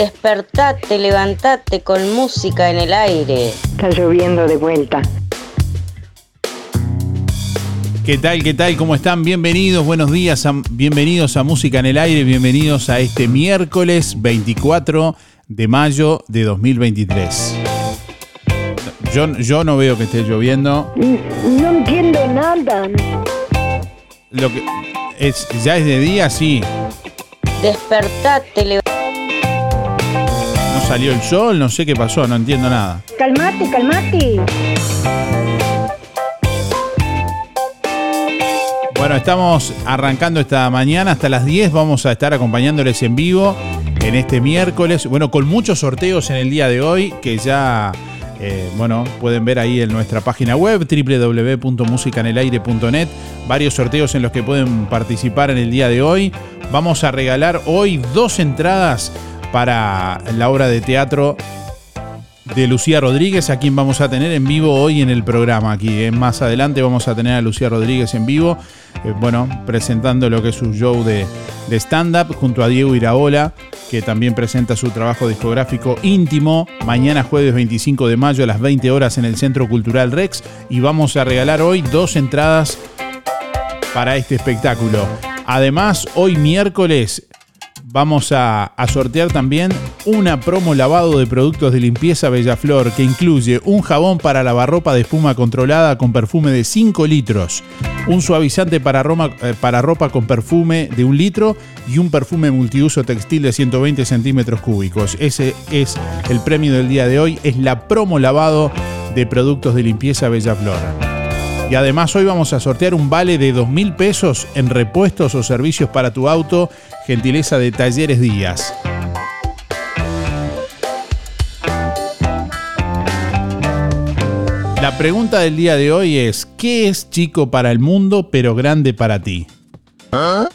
Despertate, levantate con música en el aire. Está lloviendo de vuelta. ¿Qué tal? ¿Qué tal? ¿Cómo están? Bienvenidos, buenos días, a- bienvenidos a Música en el Aire, bienvenidos a este miércoles 24 de mayo de 2023. Yo, yo no veo que esté lloviendo. No entiendo nada. Lo que es, ya es de día, sí. Despertate, No salió el sol, no sé qué pasó, no entiendo nada. Calmate, calmate. Bueno, estamos arrancando esta mañana hasta las 10. Vamos a estar acompañándoles en vivo en este miércoles. Bueno, con muchos sorteos en el día de hoy que ya, eh, bueno, pueden ver ahí en nuestra página web www.musicanelaire.net. Varios sorteos en los que pueden participar en el día de hoy. Vamos a regalar hoy dos entradas para la obra de teatro de Lucía Rodríguez, a quien vamos a tener en vivo hoy en el programa. Aquí eh. más adelante vamos a tener a Lucía Rodríguez en vivo, eh, bueno, presentando lo que es su show de, de stand-up junto a Diego Iraola, que también presenta su trabajo discográfico íntimo, mañana jueves 25 de mayo a las 20 horas en el Centro Cultural Rex. Y vamos a regalar hoy dos entradas para este espectáculo. Además, hoy miércoles vamos a, sortear también una promo lavado de productos de limpieza Bellaflor que incluye un jabón para lavarropa de espuma controlada con perfume de 5 litros, un suavizante para, eh, para ropa con perfume de 1 litro y un perfume multiuso textil de 120 centímetros cúbicos. Ese es el premio del día de hoy, es la promo lavado de productos de limpieza Bellaflor. Y además hoy vamos a sortear un vale de 2 mil pesos en repuestos o servicios para tu auto, gentileza de Talleres Díaz. La pregunta del día de hoy es, ¿qué es chico para el mundo pero grande para ti? ¿Ah?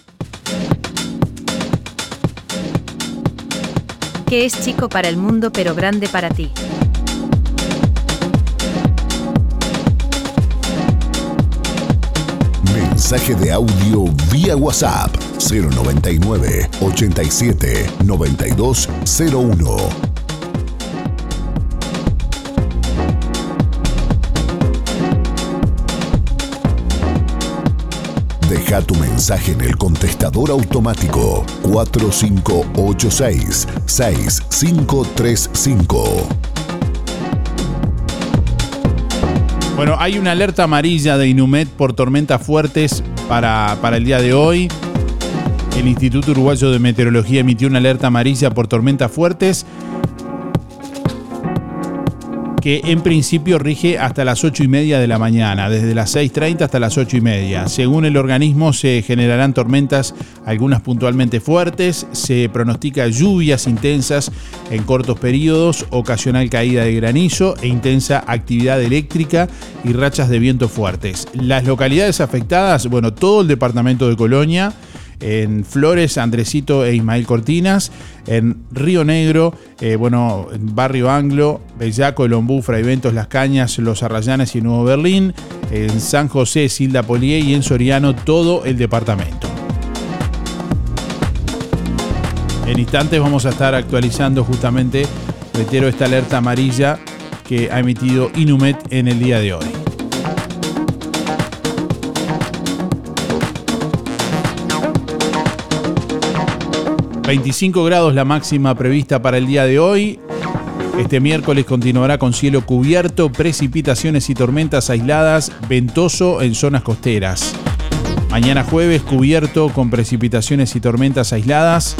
¿Qué es chico para el mundo pero grande para ti? Mensaje de audio vía WhatsApp 099 87 9201. Deja tu mensaje en el contestador automático 4586 6535. Bueno, hay una alerta amarilla de Inumet por tormentas fuertes para, para el día de hoy. El Instituto Uruguayo de Meteorología emitió una alerta amarilla por tormentas fuertes que en principio rige hasta las 8 y media de la mañana, desde las 6.30 hasta las 8 y media. Según el organismo se generarán tormentas, algunas puntualmente fuertes, se pronostica lluvias intensas en cortos periodos, ocasional caída de granizo e intensa actividad eléctrica y rachas de viento fuertes. Las localidades afectadas, bueno, todo el departamento de Colonia, en Flores, Andresito e Ismael Cortinas, en Río Negro, eh, bueno, en Barrio Anglo, Bellaco, El Ombú, Fraiventos, Las Cañas, Los Arrayanes y Nuevo Berlín, en San José, Silda Polié y en Soriano todo el departamento. En instantes vamos a estar actualizando justamente, reitero, esta alerta amarilla que ha emitido Inumet en el día de hoy. 25 grados la máxima prevista para el día de hoy. Este miércoles continuará con cielo cubierto, precipitaciones y tormentas aisladas, ventoso en zonas costeras. Mañana jueves cubierto con precipitaciones y tormentas aisladas,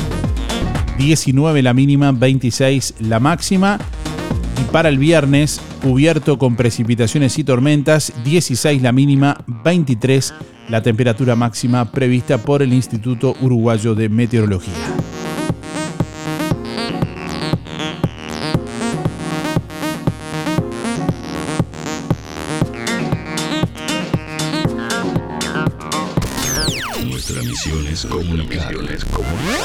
19 la mínima, 26 la máxima. Y para el viernes cubierto con precipitaciones y tormentas, 16 la mínima, 23 la temperatura máxima prevista por el Instituto Uruguayo de Meteorología. Nuestra misión es comunicar.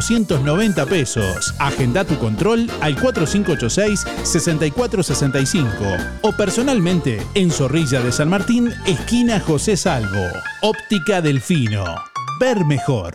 2.490 pesos. Agenda tu control al 4586-6465 o personalmente en Zorrilla de San Martín, esquina José Salvo. Óptica Delfino. Ver mejor.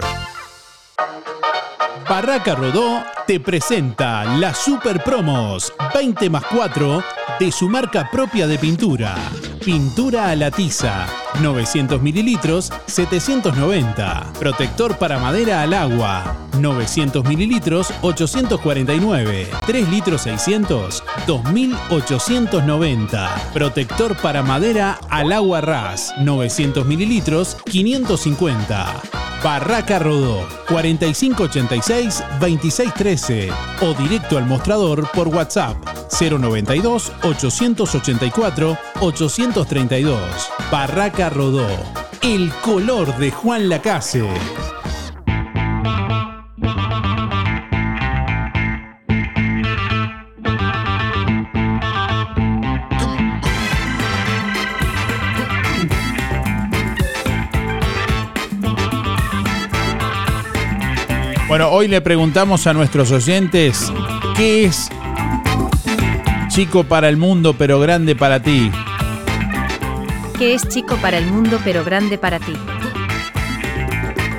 Barraca Rodó te presenta las Super Promos 20 más 4 de su marca propia de pintura. Pintura a la tiza, 900 mililitros, 790. Protector para madera al agua, 900 mililitros, 849. 3 litros 600, 2890. Protector para madera al agua ras, 900 mililitros, 550. Barraca Rodó, 4586-2613 o directo al mostrador por WhatsApp 092-884-832. Barraca Rodó, el color de Juan Lacase. Bueno, hoy le preguntamos a nuestros oyentes qué es chico para el mundo pero grande para ti. ¿Qué es chico para el mundo pero grande para ti?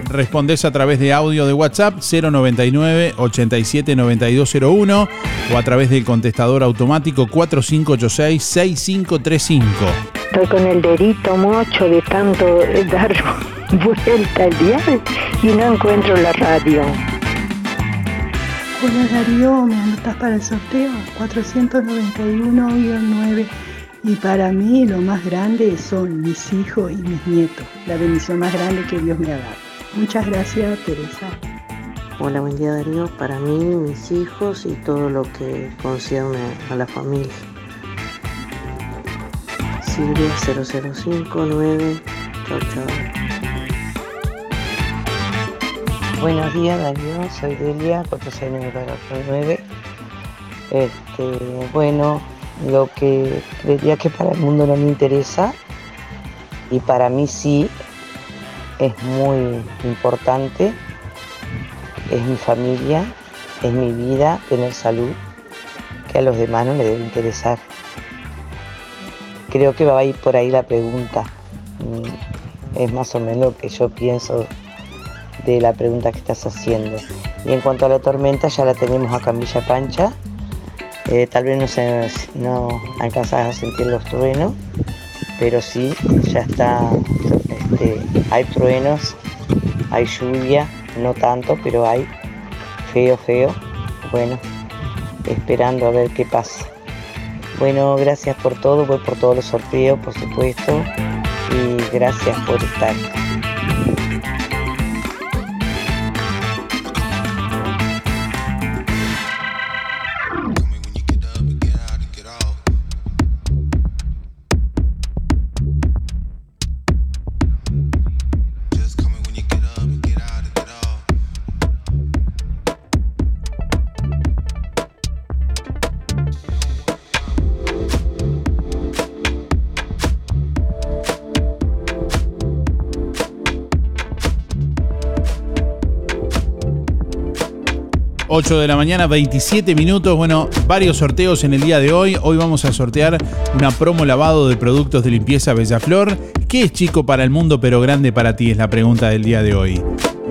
Respondés a través de audio de WhatsApp 099 87 9201 o a través del contestador automático 4586 6535. Estoy con el dedito mocho de tanto dar vuelta al dial y no encuentro la radio. Hola Darío, ¿me anotas para el sorteo? 491-9. Y para mí lo más grande son mis hijos y mis nietos. La bendición más grande que Dios me ha dado. Muchas gracias, Teresa. Hola, buen día Darío. Para mí, mis hijos y todo lo que concierne a la familia. Silvia 0059. Chao, chao. Buenos días Darío, soy Delia, 4699. Este, bueno, lo que creería que para el mundo no me interesa y para mí sí es muy importante, es mi familia, es mi vida, tener salud, que a los demás no les debe interesar. Creo que va a ir por ahí la pregunta. Mm, Es más o menos lo que yo pienso de la pregunta que estás haciendo. Y en cuanto a la tormenta, ya la tenemos acá en Villa Pancha. Eh, tal vez no, se, no alcanzas a sentir los truenos, pero sí, ya está, este, hay truenos, hay lluvia, no tanto, pero hay feo, feo. Bueno, esperando a ver qué pasa. Bueno, gracias por todo, voy por todos los sorteos, por supuesto, y gracias por estar. ...8 de la mañana, 27 minutos. Bueno, varios sorteos en el día de hoy. Hoy vamos a sortear una promo lavado de productos de limpieza Bellaflor. ¿Qué es chico para el mundo pero grande para ti? Es la pregunta del día de hoy.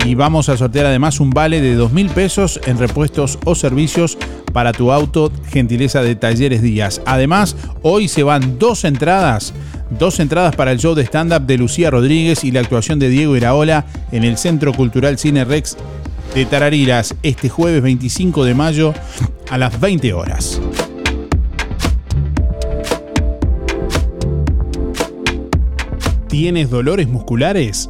Y vamos a sortear además un vale de 2 mil pesos en repuestos o servicios para tu auto, gentileza de Talleres Díaz. Además, hoy se van dos entradas, dos entradas para el show de stand-up de Lucía Rodríguez y la actuación de Diego Iraola en el Centro Cultural Cine Rex de Tarariras este jueves 25 de mayo a las 20 horas. ¿Tienes dolores musculares?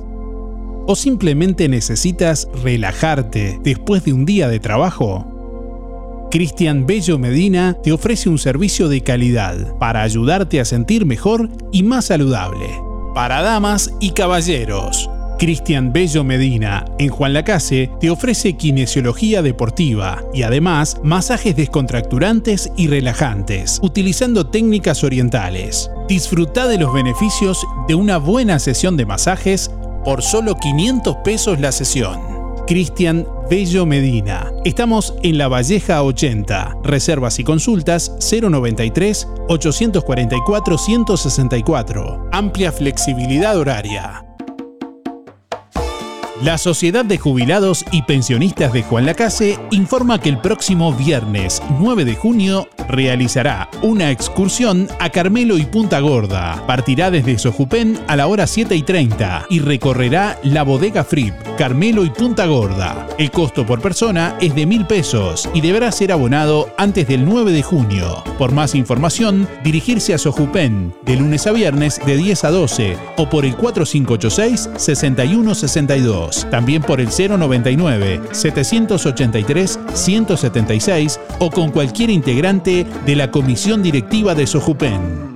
¿O simplemente necesitas relajarte después de un día de trabajo? Cristian Bello Medina te ofrece un servicio de calidad para ayudarte a sentir mejor y más saludable. Para damas y caballeros. Cristian Bello Medina, en Juan Lacase, te ofrece kinesiología deportiva y además masajes descontracturantes y relajantes, utilizando técnicas orientales. Disfruta de los beneficios de una buena sesión de masajes por solo 500 pesos la sesión. Cristian Bello Medina. Estamos en La Valleja 80. Reservas y consultas 093 844 164. Amplia flexibilidad horaria. La Sociedad de Jubilados y Pensionistas de Juan Lacase informa que el próximo viernes 9 de junio realizará una excursión a Carmelo y Punta Gorda. Partirá desde Sojupén a la hora 7 y 30 y recorrerá la bodega Frip, Carmelo y Punta Gorda. El costo por persona es de mil pesos y deberá ser abonado antes del 9 de junio. Por más información, dirigirse a Sojupén de lunes a viernes de 10 a 12 o por el 4586 6162. También por el 099 783 176 o con cualquier integrante de la comisión directiva de Sojupen.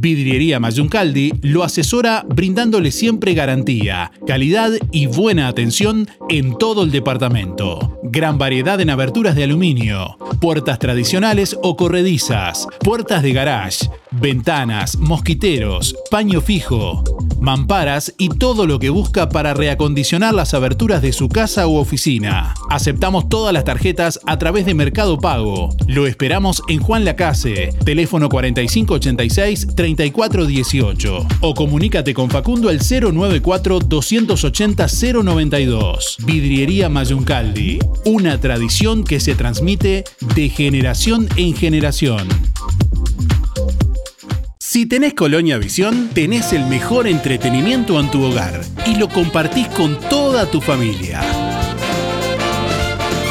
Vidriería Mayuncaldi lo asesora brindándole siempre garantía, calidad y buena atención en todo el departamento. Gran variedad en aberturas de aluminio, puertas tradicionales o corredizas, puertas de garage, ventanas, mosquiteros, paño fijo, mamparas y todo lo que busca para reacondicionar las aberturas de su casa u oficina. Aceptamos todas las tarjetas a través de Mercado Pago. Lo esperamos en Juan Lacase, teléfono 4586-3418 o comunícate con Facundo al 094-280-092. Vidriería Mayuncaldi, una tradición que se transmite de generación en generación. Si tenés Colonia Visión, tenés el mejor entretenimiento en tu hogar y lo compartís con toda tu familia.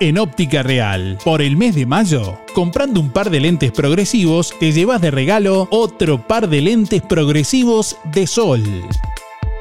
En Óptica Real, por el mes de mayo, comprando un par de lentes progresivos, te llevas de regalo otro par de lentes progresivos de sol.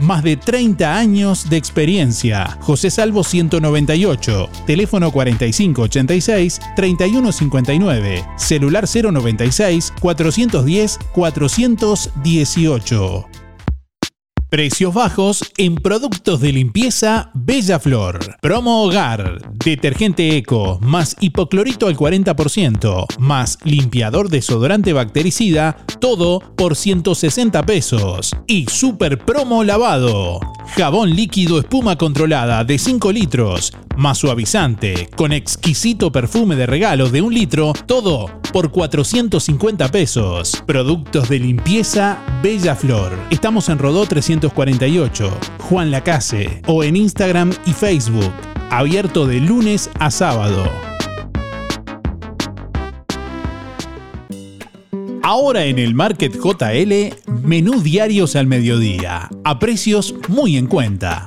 Más de 30 años de experiencia. José Salvo 198, teléfono 4586-3159, celular 096 410 418. Precios bajos en productos de limpieza Bella Flor. Promo Hogar. Detergente Eco más hipoclorito al 40% más limpiador desodorante bactericida. Todo por 160 pesos. Y Super Promo Lavado. Jabón líquido espuma controlada de 5 litros más suavizante con exquisito perfume de regalo de un litro. Todo por 450 pesos. Productos de limpieza Bella Flor. Estamos en Rodó 348, Juan Lacase o en Instagram y Facebook. Abierto de lunes a sábado. Ahora en el Market JL, menú diarios al mediodía, a precios muy en cuenta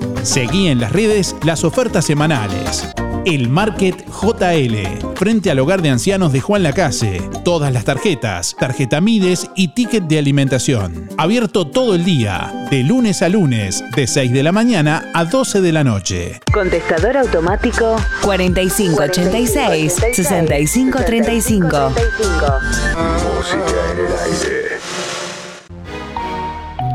Seguí en las redes las ofertas semanales. El Market JL, frente al hogar de ancianos de Juan Lacase. Todas las tarjetas, tarjeta Mides y ticket de alimentación. Abierto todo el día, de lunes a lunes, de 6 de la mañana a 12 de la noche. Contestador automático 4586 6535. Música en el aire.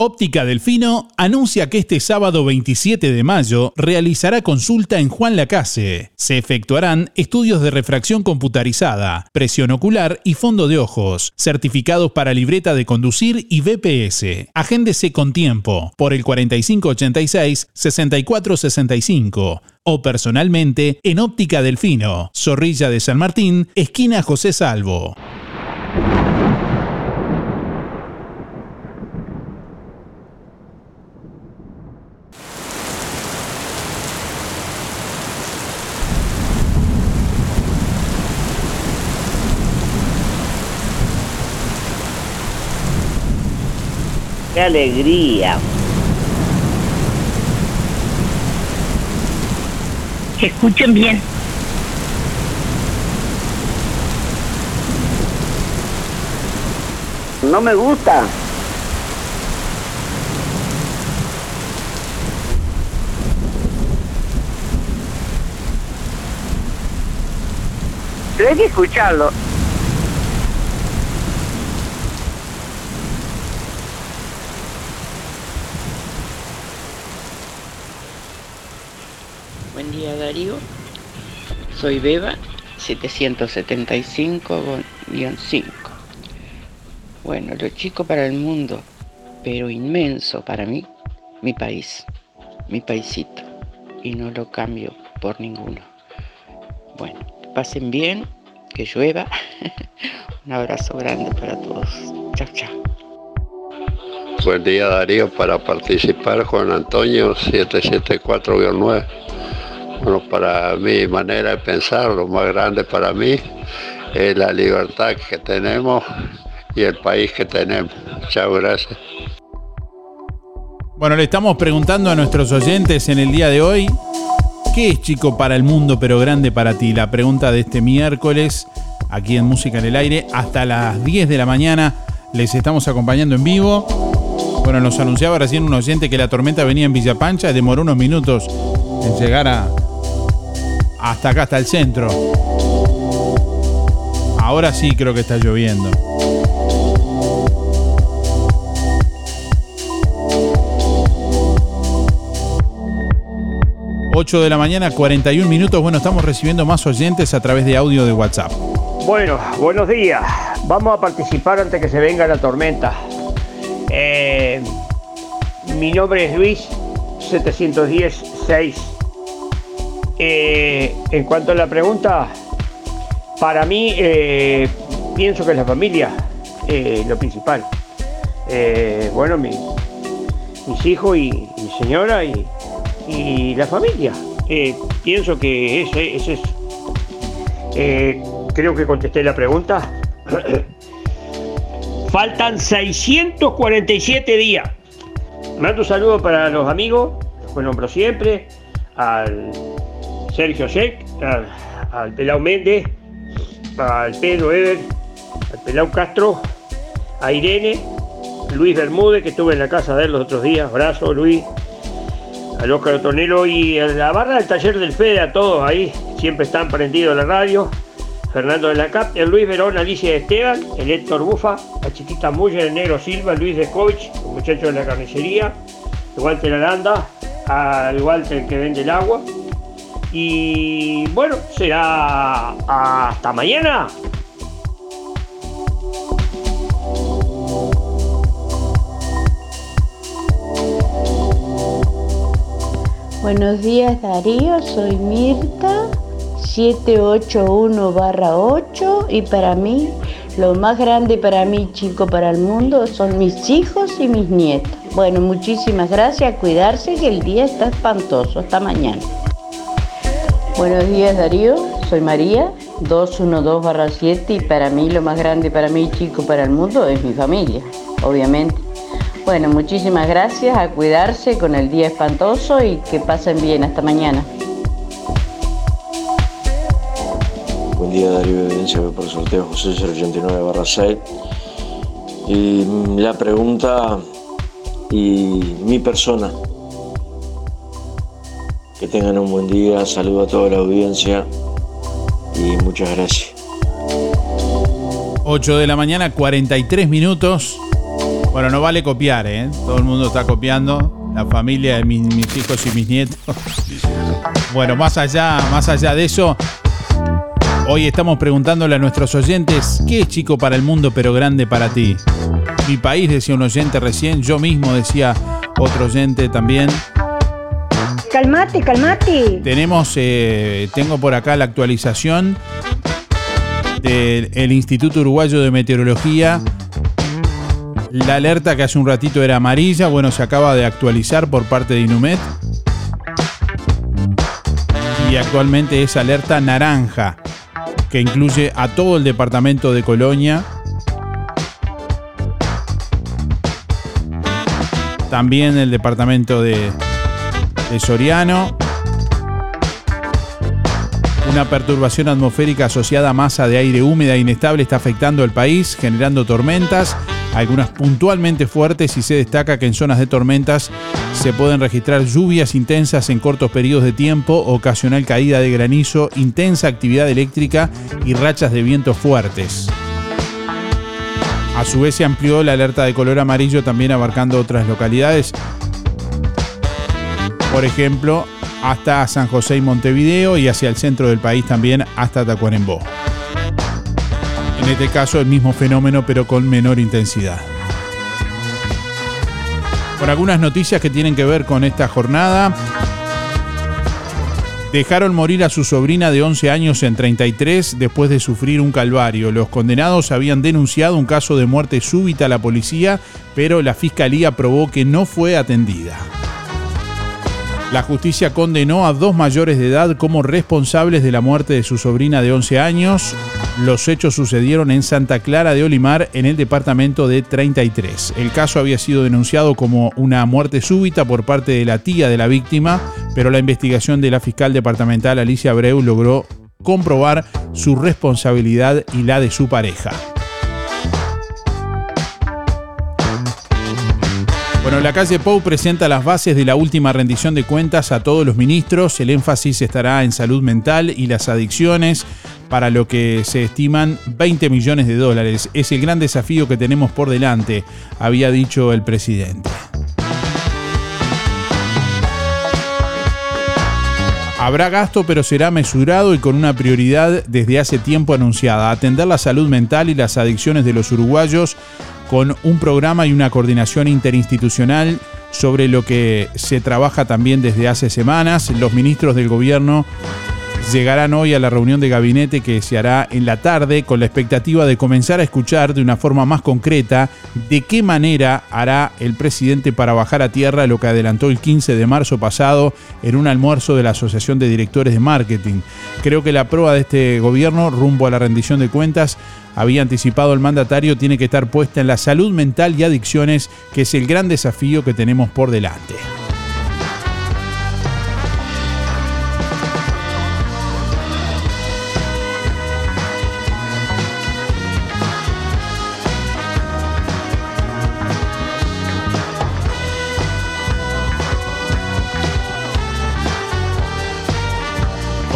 Óptica Delfino anuncia que este sábado 27 de mayo realizará consulta en Juan Lacase. Se efectuarán estudios de refracción computarizada, presión ocular y fondo de ojos, certificados para libreta de conducir y BPS. Agéndese con tiempo por el 4586-6465 o personalmente en Óptica Delfino, Zorrilla de San Martín, esquina José Salvo. ¡Qué alegría! Que escuchen bien. No me gusta. Que escucharlo. Buen día Darío, soy Beba 775-5. Bueno, lo chico para el mundo, pero inmenso para mí, mi país, mi paisito, y no lo cambio por ninguno. Bueno, pasen bien, que llueva. Un abrazo grande para todos. Chao, chao. Buen día Darío, para participar Juan Antonio 774-9. Bueno, para mi manera de pensar, lo más grande para mí es la libertad que tenemos y el país que tenemos. Chao, gracias. Bueno, le estamos preguntando a nuestros oyentes en el día de hoy, ¿qué es chico para el mundo pero grande para ti? La pregunta de este miércoles, aquí en Música en el Aire, hasta las 10 de la mañana les estamos acompañando en vivo. Bueno, nos anunciaba recién un oyente que la tormenta venía en Villa Pancha, demoró unos minutos en llegar a, hasta acá, hasta el centro. Ahora sí creo que está lloviendo. ...8 de la mañana, 41 minutos. Bueno, estamos recibiendo más oyentes a través de audio de WhatsApp. Bueno, buenos días. Vamos a participar antes que se venga la tormenta. Eh, mi nombre es Luis 710-6. Eh, en cuanto a la pregunta, para mí eh, pienso que es la familia eh, lo principal. Eh, bueno, mi- mis hijos y mi señora y, la familia. Pienso que ese, ese es... creo que contesté la pregunta. Faltan 647 días. Mando un saludo para los amigos, los nombro siempre, Sergio Sheck, al, al Pelao Méndez, al Pedro Ever, al Pelao Castro, a Irene, Luis Bermúdez, que estuve en la casa de él los otros días, abrazo Luis, al Óscar Otonelo y a la barra del taller del Fede, a todos ahí, siempre están prendidos la radio. Fernando de la Cap, el Luis Verón, Alicia Esteban, el Héctor Bufa, la chiquita Muller, el Negro Silva, Luis Descovich, el muchacho de la carnicería, el Walter Aranda, al Walter que vende el agua. Y bueno, será hasta mañana. Buenos días Darío, soy Mirta 781-8 y para mí lo más grande para mí, chico, para el mundo son mis hijos y mis nietos. Bueno, muchísimas gracias, cuidarse que el día está espantoso. Hasta mañana. Buenos días Darío, soy María 212-7 y para mí lo más grande para mí, chico, para el mundo es mi familia, obviamente. Bueno, muchísimas gracias, a cuidarse con el día espantoso y que pasen bien. Hasta mañana. buen día Darío Evidencia, por el sorteo José 089 barra 6. Y la pregunta y mi persona. Que tengan un buen día, saludo a toda la audiencia y muchas gracias. 8 de la mañana, 43 minutos. Bueno, no vale copiar, ¿eh? Todo el mundo está copiando. La familia de mis, hijos y mis nietos. Bueno, más allá, más allá de eso, hoy estamos preguntándole a nuestros oyentes, ¿qué es chico para el mundo pero grande para ti? Mi país, decía un oyente recién, yo mismo decía otro oyente también. Calmate, calmate. Tenemos, eh, tengo por acá la actualización del Instituto Uruguayo de Meteorología. La alerta que hace un ratito era amarilla, bueno, se acaba de actualizar por parte de Inumet. Y actualmente es alerta naranja, que incluye a todo el departamento de Colonia. También el departamento de, de Soriano. Una perturbación atmosférica asociada a masa de aire húmeda e inestable está afectando el país, generando tormentas, algunas puntualmente fuertes y se destaca que en zonas de tormentas se pueden registrar lluvias intensas en cortos periodos de tiempo, ocasional caída de granizo, intensa actividad eléctrica y rachas de viento fuertes. A su vez se amplió la alerta de color amarillo también abarcando otras localidades. Por ejemplo, hasta San José y Montevideo y hacia el centro del país también hasta Tacuarembó. En este caso el mismo fenómeno pero con menor intensidad. Por algunas noticias que tienen que ver con esta jornada. Dejaron morir a su sobrina de 11 años en 33 después de sufrir un calvario. Los condenados habían denunciado un caso de muerte súbita a la policía, pero la fiscalía probó que no fue atendida. La justicia condenó a dos mayores de edad como responsables de la muerte de su sobrina de 11 años. Los hechos sucedieron en Santa Clara de Olimar, en el departamento de 33. El caso había sido denunciado como una muerte súbita por parte de la tía de la víctima, pero la investigación de la fiscal departamental Alicia Abreu logró comprobar su responsabilidad y la de su pareja. Bueno, la calle Pou presenta las bases de la última rendición de cuentas a todos los ministros. El énfasis estará en salud mental y las adicciones, para lo que se estiman 20 millones de dólares. Es el gran desafío que tenemos por delante, había dicho el presidente. Habrá gasto, pero será mesurado y con una prioridad desde hace tiempo anunciada, atender la salud mental y las adicciones de los uruguayos con un programa y una coordinación interinstitucional sobre lo que se trabaja también desde hace semanas. Los ministros del gobierno llegarán hoy a la reunión de gabinete que se hará en la tarde con la expectativa de comenzar a escuchar de una forma más concreta de qué manera hará el presidente para bajar a tierra lo que adelantó el 15 de marzo pasado en un almuerzo de la Asociación de Directores de Marketing. Creo que la prueba de este gobierno rumbo a la rendición de cuentas había anticipado el mandatario tiene que estar puesta en la salud mental y adicciones, que es el gran desafío que tenemos por delante.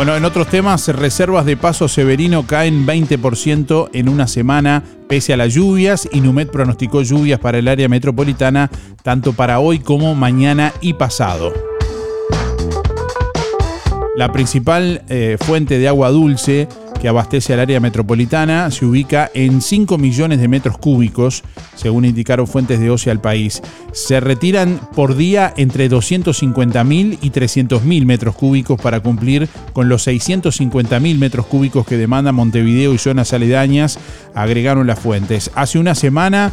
Bueno, en otros temas, reservas de paso severino caen 20% en una semana pese a las lluvias. Inumet pronosticó lluvias para el área metropolitana tanto para hoy como mañana y pasado. La principal eh, fuente de agua dulce que abastece al área metropolitana se ubica en 5 millones de metros cúbicos, según indicaron fuentes de OCE al país. Se retiran por día entre 250.000 y 300.000 metros cúbicos para cumplir con los 650.000 metros cúbicos que demanda Montevideo y zonas aledañas, agregaron las fuentes. Hace una semana,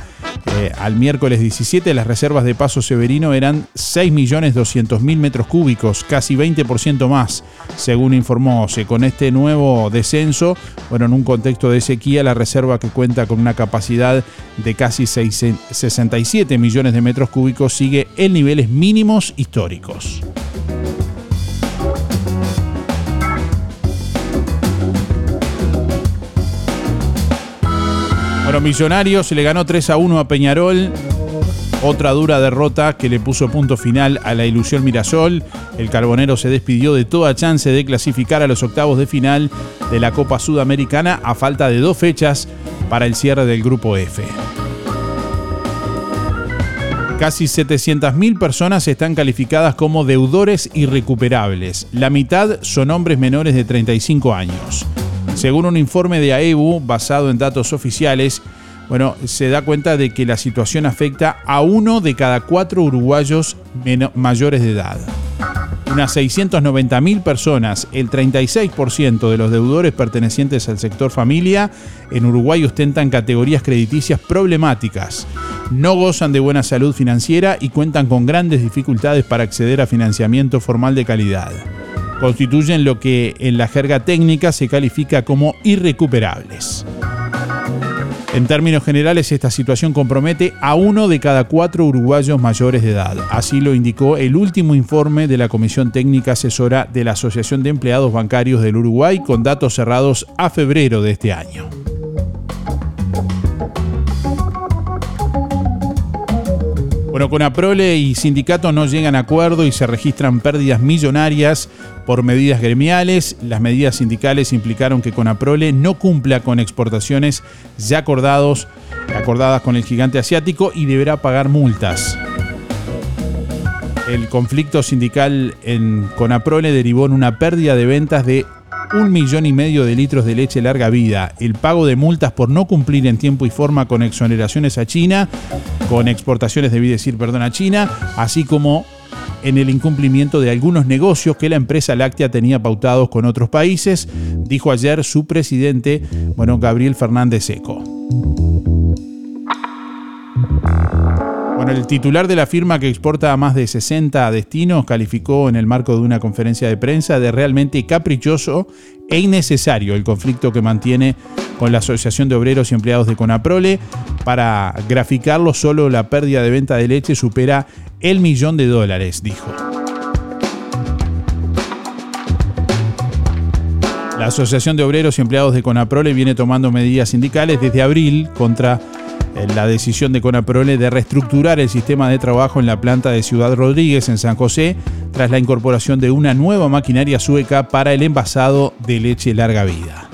eh, al miércoles 17, las reservas de Paso Severino eran 6.200.000 metros cúbicos, casi 20% más, según informó OCE. Con este nuevo descenso, bueno, en un contexto de sequía, la reserva que cuenta con una capacidad de casi 67 millones de metros cúbicos sigue en niveles mínimos históricos. Bueno, Millonarios le ganó 3 a 1 a Peñarol otra dura derrota que le puso punto final a la ilusión Mirasol. El Carbonero se despidió de toda chance de clasificar a los octavos de final de la Copa Sudamericana a falta de dos fechas para el cierre del Grupo F. Casi 700.000 personas están calificadas como deudores irrecuperables. La mitad son hombres menores de 35 años. Según un informe de AEBU basado en datos oficiales, bueno, se da cuenta de que la situación afecta a uno de cada cuatro uruguayos mayores de edad. Unas 690.000 personas, el 36% de los deudores pertenecientes al sector familia, en Uruguay ostentan categorías crediticias problemáticas. No gozan de buena salud financiera y cuentan con grandes dificultades para acceder a financiamiento formal de calidad. Constituyen lo que en la jerga técnica se califica como irrecuperables. En términos generales, esta situación compromete a uno de cada cuatro uruguayos mayores de edad. Así lo indicó el último informe de la Comisión Técnica Asesora de la Asociación de Empleados Bancarios del Uruguay con datos cerrados a febrero de este año. Bueno, con Aprole y sindicato no llegan a acuerdo y se registran pérdidas millonarias por medidas gremiales. Las medidas sindicales implicaron que Conaprole no cumpla con exportaciones ya acordados, acordadas con el gigante asiático y deberá pagar multas. El conflicto sindical en Conaprole derivó en una pérdida de ventas de un millón y medio de litros de leche larga vida, el pago de multas por no cumplir en tiempo y forma con exoneraciones a China, con exportaciones, debí decir, perdón, a China, así como en el incumplimiento de algunos negocios que la empresa láctea tenía pautados con otros países, dijo ayer su presidente, bueno, Gabriel Fernández Seco. El titular de la firma que exporta a más de 60 destinos calificó en el marco de una conferencia de prensa de realmente caprichoso e innecesario el conflicto que mantiene con la Asociación de Obreros y Empleados de Conaprole. Para graficarlo, solo la pérdida de venta de leche supera el millón de dólares, dijo. La Asociación de Obreros y Empleados de Conaprole viene tomando medidas sindicales desde abril contra la decisión de Conaprole de reestructurar el sistema de trabajo en la planta de Ciudad Rodríguez en San José tras la incorporación de una nueva maquinaria sueca para el envasado de leche larga vida.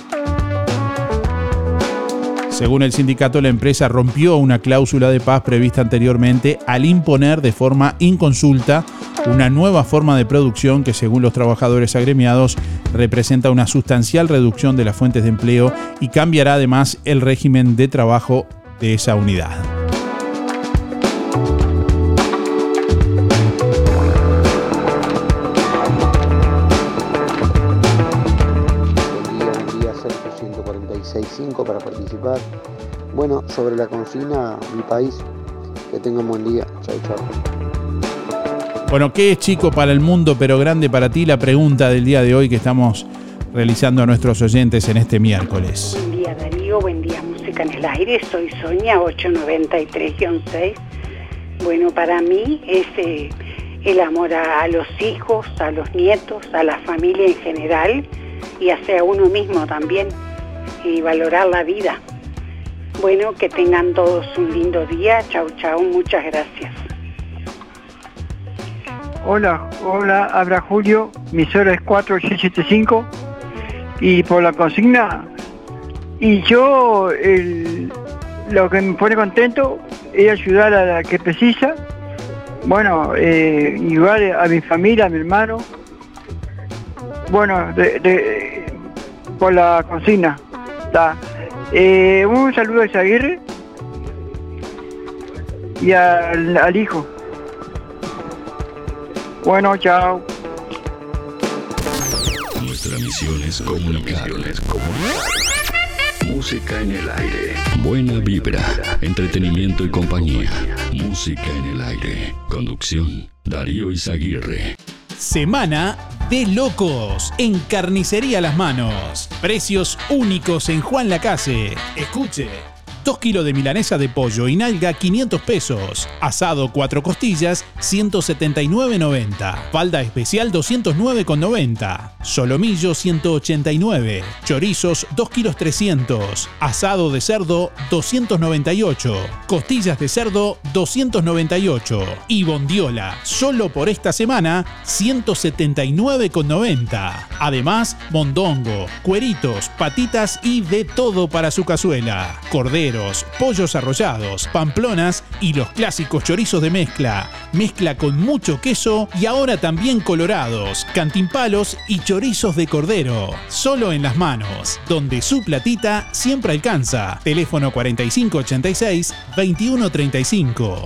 Según el sindicato, la empresa rompió una cláusula de paz prevista anteriormente al imponer de forma inconsulta una nueva forma de producción que, según los trabajadores agremiados, representa una sustancial reducción de las fuentes de empleo y cambiará además el régimen de trabajo de esa unidad. Buen día, Sergio 146.5 para participar. Bueno, sobre la consigna, mi país, que tengan buen día. Chao, chao. Bueno, ¿qué es chico para el mundo pero grande para ti? La pregunta del día de hoy que estamos realizando a nuestros oyentes en este miércoles. En el Aire, soy Sonia 893-6. Bueno, para mí es eh, el amor a, a, los hijos, a los nietos, a la familia en general y hacia uno mismo también y valorar la vida. Bueno, que tengan todos un lindo día, chau chau, muchas gracias. Hola, hola, habla Julio, mi cero es 4675 y por la consigna y yo lo que me pone contento es ayudar a la que precisa. Bueno eh, igual a mi familia a mi hermano. Bueno de, de, por la consigna. Eh, un saludo a Isaguirre y al, al hijo. Bueno chao. Nuestra misión es comunicar. Música en el aire. Buena vibra, entretenimiento y compañía. Música en el aire. Conducción, Darío Izaguirre. Semana de locos en Carnicería Las Manos. Precios únicos en Juan Lacase. Escuche. 2 kilos de milanesa de pollo y nalga 500 pesos. Asado 4 costillas 179,90. Falda especial 209,90. Solomillo 189. Chorizos 2 kilos 300. Asado de cerdo 298. Costillas de cerdo 298. Y bondiola, solo por esta semana 179,90. Además, mondongo, cueritos, patitas y de todo para su cazuela. Pollos arrollados, pamplonas y los clásicos chorizos de mezcla. Mezcla con mucho queso y ahora también colorados, cantimpalos y chorizos de cordero. Solo en las manos, donde su platita siempre alcanza. Teléfono 4586-2135.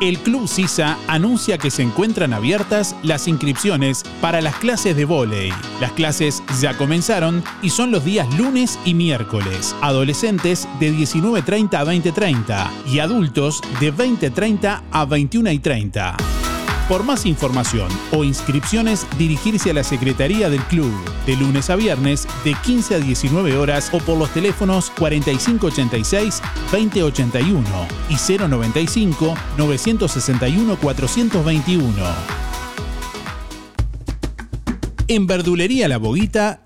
El Club Sisa anuncia que se encuentran abiertas las inscripciones para las clases de vóley. Las clases ya comenzaron y son los días lunes y miércoles. Adolescentes de 19.30 a 20.30 y adultos de 20.30 a 21.30. Por más información o inscripciones, dirigirse a la Secretaría del Club de lunes a viernes de 15 a 19 horas o por los teléfonos 4586-2081 y 095-961-421. En Verdulería La Boguita,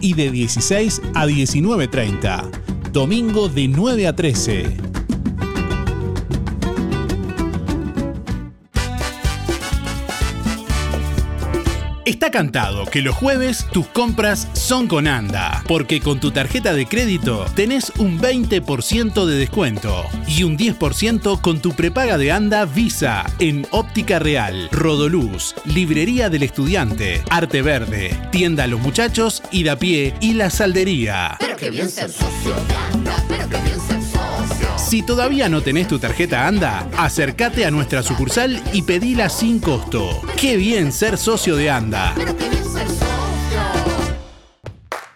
y de 16 a 19.30. Domingo de 9 a 13. Está cantado que los jueves tus compras son con ANDA, porque con tu tarjeta de crédito tenés un 20% de descuento y un 10% con tu prepaga de ANDA Visa en Óptica Real, Rodoluz, Librería del Estudiante, Arte Verde, Tienda Los Muchachos, Pie y La Saldería. Pero que bien Anda, Si todavía no tenés tu tarjeta ANDA, acércate a nuestra sucursal y pedila sin costo. Qué bien ser socio de ANDA.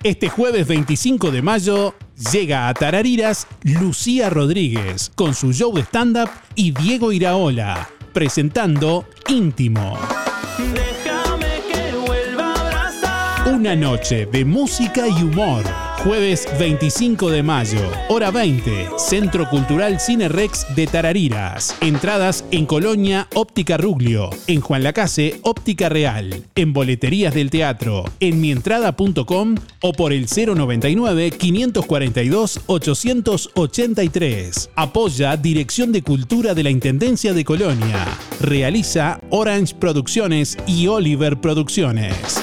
Este jueves 25 de mayo llega a Tarariras Lucía Rodríguez con su show de stand-up y Diego Iraola presentando Íntimo. Una noche de música y humor. Jueves 25 de mayo, hora 20, Centro Cultural Cine Rex de Tarariras. Entradas en Colonia Óptica Ruglio, en Juan Lacase Óptica Real, en Boleterías del Teatro, en mientrada.com o por el 099 542 883. Apoya Dirección de Cultura de la Intendencia de Colonia. Realiza Orange Producciones y Oliver Producciones.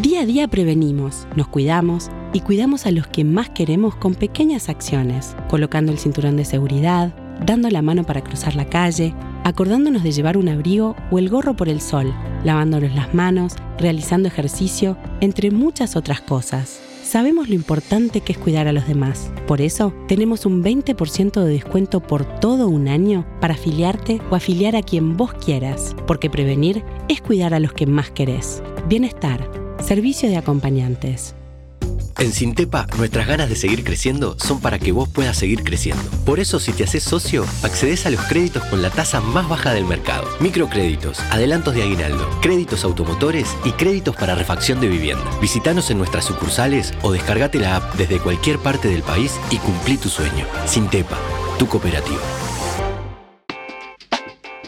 Día a día prevenimos, nos cuidamos y cuidamos a los que más queremos con pequeñas acciones, colocando el cinturón de seguridad, dando la mano para cruzar la calle, acordándonos de llevar un abrigo o el gorro por el sol, lavándonos las manos, realizando ejercicio, entre muchas otras cosas. Sabemos lo importante que es cuidar a los demás. Por eso, tenemos un 20% de descuento por todo un año para afiliarte o afiliar a quien vos quieras, porque prevenir es cuidar a los que más querés. Bienestar, servicio de acompañantes. En Sintepa, nuestras ganas de seguir creciendo son para que vos puedas seguir creciendo. Por eso, si te haces socio, accedes a los créditos con la tasa más baja del mercado. Microcréditos, adelantos de aguinaldo, créditos automotores y créditos para refacción de vivienda. Visítanos en nuestras sucursales o descargate la app desde cualquier parte del país y cumplí tu sueño. Sintepa, tu cooperativa.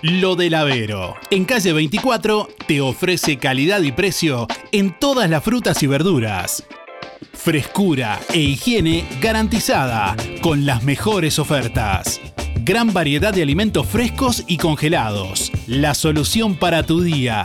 Lo del Avero. En calle 24 te ofrece calidad y precio en todas las frutas y verduras. Frescura e higiene garantizada con las mejores ofertas. Gran variedad de alimentos frescos y congelados. La solución para tu día.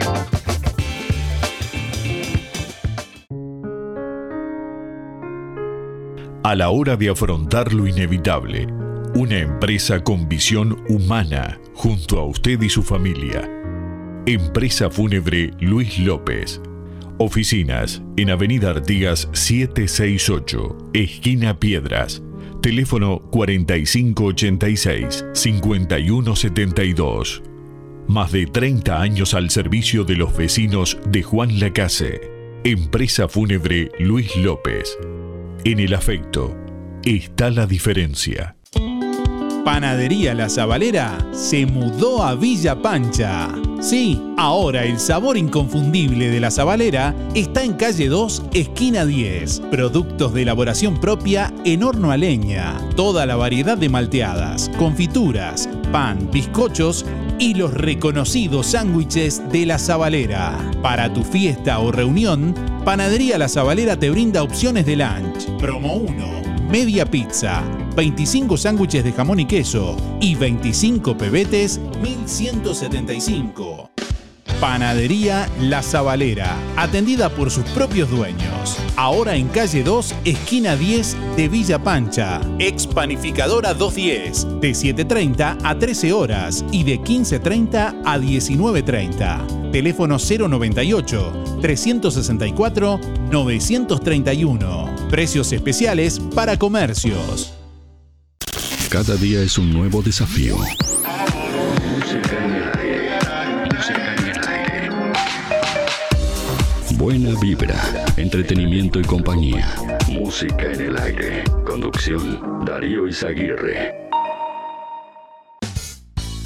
A la hora de afrontar lo inevitable, una empresa con visión humana junto a usted y su familia. Empresa Fúnebre Luis López. Oficinas en Avenida Artigas 768, esquina Piedras. Teléfono 4586-5172. Más de 30 años al servicio de los vecinos de Juan Lacase. Empresa Fúnebre Luis López. En el afecto está la diferencia. Panadería La Zabalera se mudó a Villa Pancha. Sí, ahora el sabor inconfundible de La Zabalera está en calle 2, esquina 10. Productos de elaboración propia en horno a leña. Toda la variedad de malteadas, confituras, pan, bizcochos y los reconocidos sándwiches de La Zabalera. Para tu fiesta o reunión, Panadería La Zabalera te brinda opciones de lunch. Promo 1 media pizza, 25 sándwiches de jamón y queso y 25 pebetes, 1175. Panadería La Zabalera, atendida por sus propios dueños. Ahora en calle 2, esquina 10 de Villa Pancha. Ex Panificadora 210, de 7.30 a 13 horas y de 15.30 a 19.30. Teléfono 098 364 931. Precios especiales para comercios. Cada día es un nuevo desafío. Buena vibra, entretenimiento y compañía. Música en el aire. Conducción, Darío Izaguirre.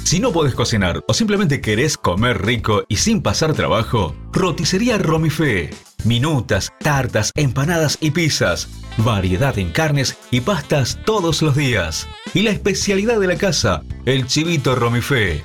Si no podés cocinar o simplemente querés comer rico y sin pasar trabajo, roticería Romifé. Minutas, tartas, empanadas y pizzas. Variedad en carnes y pastas todos los días. Y la especialidad de la casa, el chivito Romifé.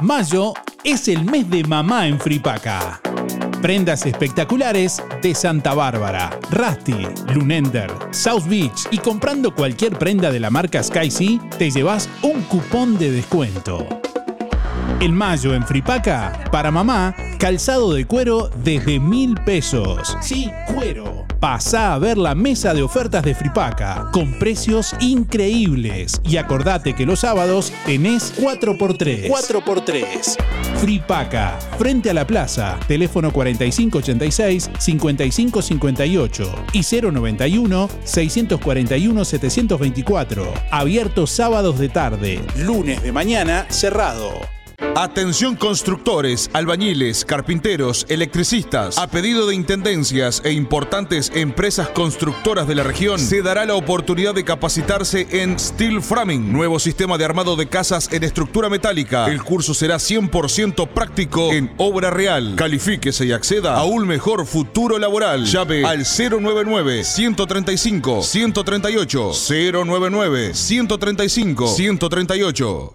Mayo es el mes de mamá en Fripaca. Prendas espectaculares de Santa Bárbara, Rusty, Lunender, South Beach y comprando cualquier prenda de la marca Sky te llevas un cupón de descuento. En mayo en Fripaca, para mamá, calzado de cuero desde mil pesos. Sí, cuero. Pasá a ver la mesa de ofertas de Fripaca, con precios increíbles. Y acordate que los sábados tenés 4x3. 4x3. Fripaca, frente a la plaza, teléfono 4586-5558 y 091-641-724. Abierto sábados de tarde, lunes de mañana, cerrado. Atención constructores, albañiles, carpinteros, electricistas. A pedido de intendencias e importantes empresas constructoras de la región, se dará la oportunidad de capacitarse en Steel Framing, nuevo sistema de armado de casas en estructura metálica. El curso será 100% práctico en obra real. Califíquese y acceda a un mejor futuro laboral. Llave al 099 135 138 099 135 138.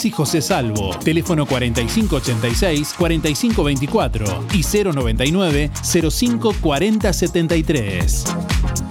José Salvo. Teléfono 4586-4524 y 099-054073.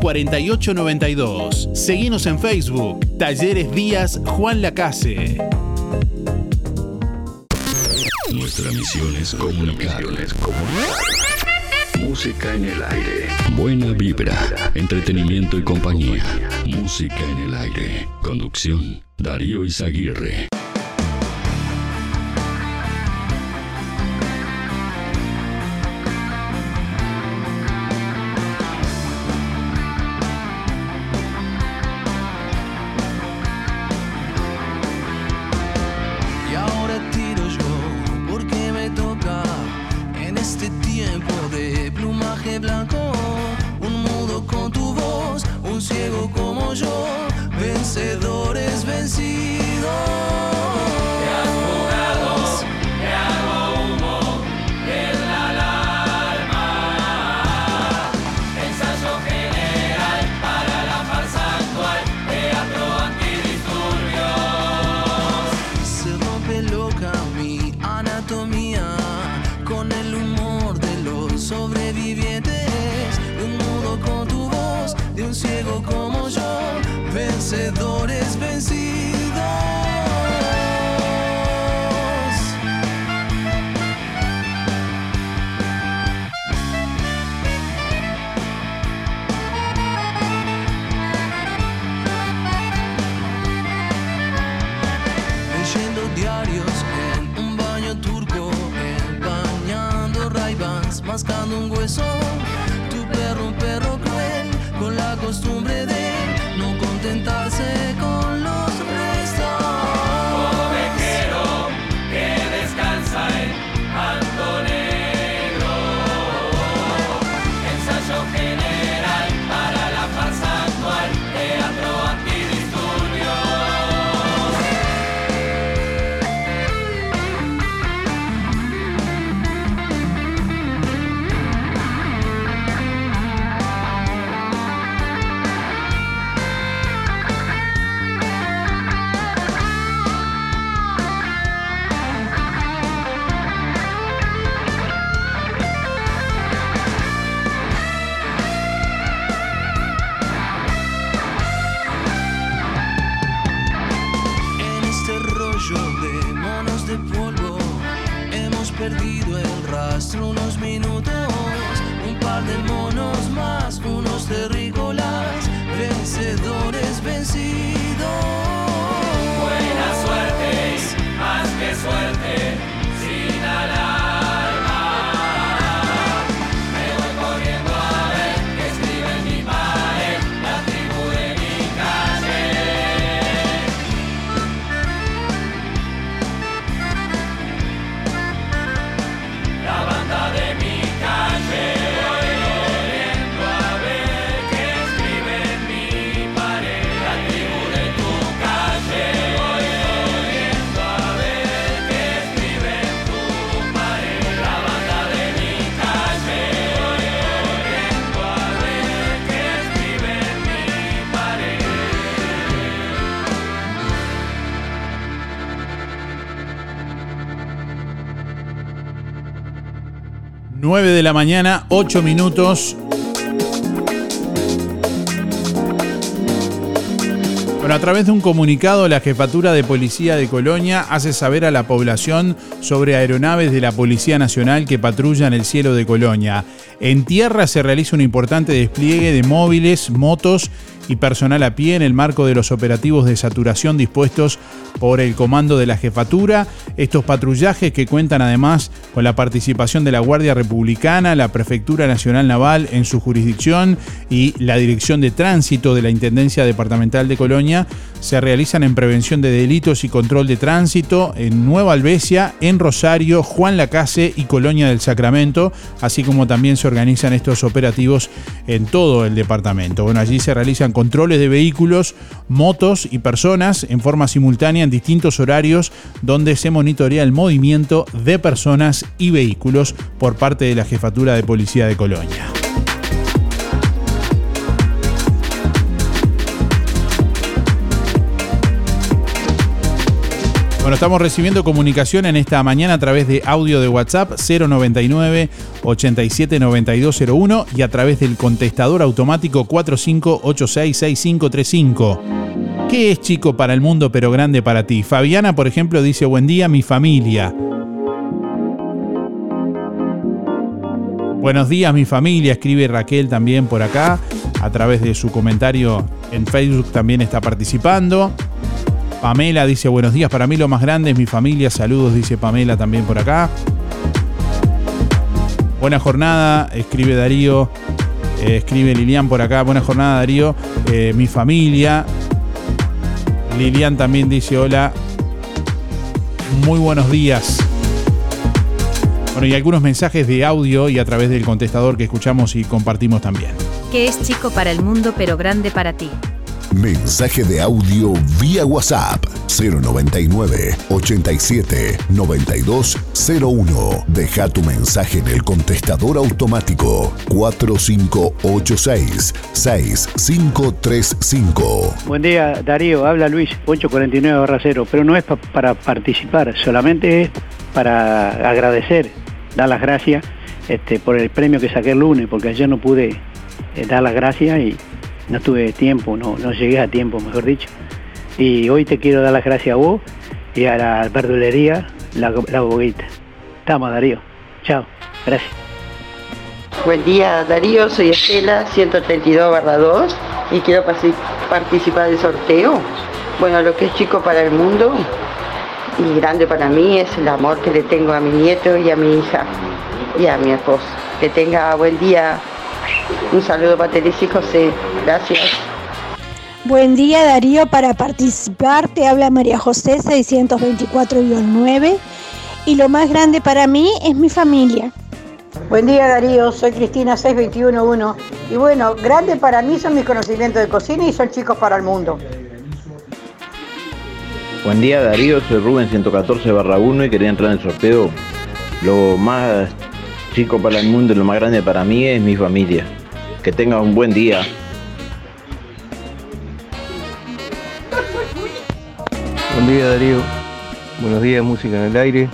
4892. Seguinos en Facebook. Talleres Díaz Juan Lacase. Nuestra misión es comunicar. Música en el aire. Buena vibra, entretenimiento y compañía. Música en el aire. Conducción, Darío Izaguirre. 9 de la mañana, 8 minutos. Bueno, a través de un comunicado, la Jefatura de Policía de Colonia hace saber a la población sobre aeronaves de la Policía Nacional que patrullan el cielo de Colonia. En tierra se realiza un importante despliegue de móviles, motos y personal a pie en el marco de los operativos de saturación dispuestos por el comando de la jefatura. Estos patrullajes que cuentan además con la participación de la Guardia Republicana, la Prefectura Nacional Naval en su jurisdicción y la Dirección de Tránsito de la Intendencia Departamental de Colonia, se realizan en prevención de delitos y control de tránsito en Nueva Albesia, en Rosario, Juan Lacase y Colonia del Sacramento, así como también se organizan estos operativos en todo el departamento. Bueno, allí se realizan controles de vehículos, motos y personas en forma simultánea en distintos horarios donde se monitorea el movimiento de personas y vehículos por parte de la Jefatura de Policía de Colonia. Bueno, estamos recibiendo comunicación en esta mañana a través de audio de WhatsApp 099 879201 y a través del contestador automático 45866535. ¿Qué es chico para el mundo pero grande para ti? Fabiana, por ejemplo, dice buen día, mi familia. Buenos días, mi familia, escribe Raquel también por acá. A través de su comentario en Facebook también está participando. Pamela dice buenos días, para mí lo más grande es mi familia, saludos, dice Pamela también por acá. Buena jornada, escribe Darío, eh, escribe Lilian por acá, buena jornada Darío, eh, mi familia. Lilian también dice hola, muy buenos días. Bueno, y algunos mensajes de audio y a través del contestador que escuchamos y compartimos también. Que es chico para el mundo pero grande para ti. Mensaje de audio vía WhatsApp 099 87 92 01. Deja tu mensaje en el contestador automático 4586 6535. Buen día, Darío. Habla Luis, 849 barra 0, pero no es pa- para participar, solamente es para agradecer, dar las gracias este, por el premio que saqué el lunes, porque ayer no pude eh, dar las gracias y no tuve tiempo, no, no llegué a tiempo, mejor dicho. Y hoy te quiero dar las gracias a vos y a la verdulería, la, la boguita. Estamos, Darío. Chao. Gracias. Buen día Darío, soy Estela, 132 barra 2 y quiero participar del sorteo. Bueno, lo que es chico para el mundo y grande para mí es el amor que le tengo a mi nieto y a mi hija y a mi esposo. Que tenga buen día. Un saludo para Teresa y José. Gracias. Buen día Darío, para participar te habla María José 624-9 y lo más grande para mí es mi familia. Buen día Darío, soy Cristina 6211 y bueno, grande para mí son mis conocimientos de cocina y son chicos para el mundo. Buen día Darío, soy Rubén 114 barra 1 y quería entrar en el sorteo. Lo más chico para el mundo y lo más grande para mí es mi familia. Que tengas un buen día. Buen día Darío, buenos días Música en el Aire,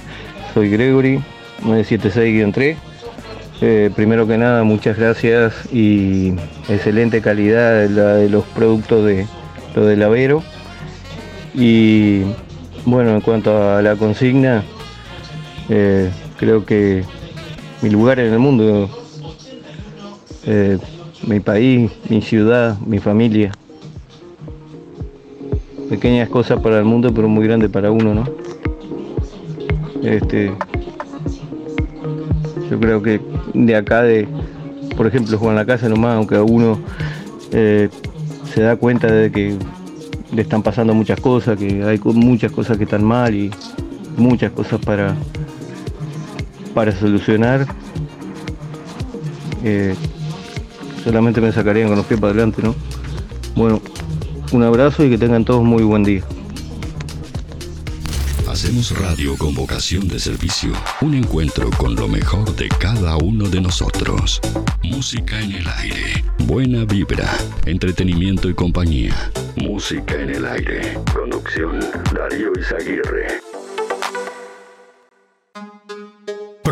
soy Gregory, 976-3. Eh, primero que nada, muchas gracias y excelente calidad de los productos de lo del Avero. Y bueno, en cuanto a la consigna, eh, creo que mi lugar en el mundo, eh, mi país, mi ciudad, mi familia. Pequeñas cosas para el mundo, pero muy grandes para uno, ¿no? Este, yo creo que de acá, de, por ejemplo, Juan la Casa nomás, aunque uno eh, se da cuenta de que le están pasando muchas cosas, que hay muchas cosas que están mal y muchas cosas para, para solucionar. Eh, solamente me sacarían con los pies para adelante, ¿no? Bueno, un abrazo y que tengan todos muy buen día. Hacemos radio con vocación de servicio. Un encuentro con lo mejor de cada uno de nosotros. Música en el aire. Buena vibra. Entretenimiento y compañía. Música en el aire. Conducción. Darío Izaguirre.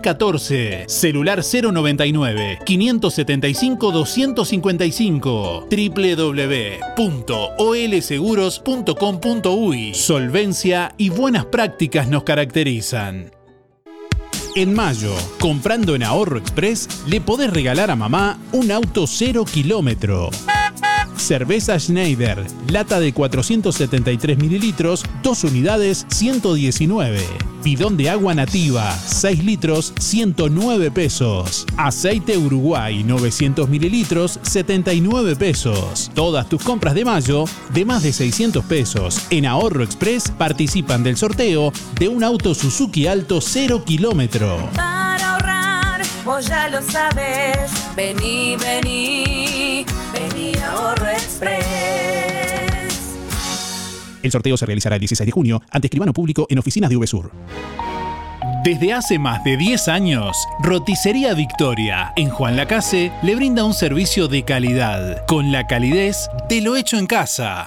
14 celular 099 575 255 www.olseguros.com.uy Solvencia y buenas prácticas nos caracterizan. En mayo, comprando en Ahorro Express, le podés regalar a mamá un auto cero kilómetro. Cerveza Schneider, lata de 473 mililitros, 2 unidades, 119. Bidón de agua nativa, 6 litros, 109 pesos. Aceite Uruguay, 900 mililitros, 79 pesos. Todas tus compras de mayo, de más de 600 pesos, en Ahorro Express participan del sorteo de un auto Suzuki Alto 0 kilómetro. Vos ya lo sabes. Vení, vení, vení a Ahorro Express. El sorteo se realizará el 16 de junio ante escribano público en oficinas de VSUR. Desde hace más de 10 años, Roticería Victoria en Juan Lacase le brinda un servicio de calidad, con la calidez de lo hecho en casa.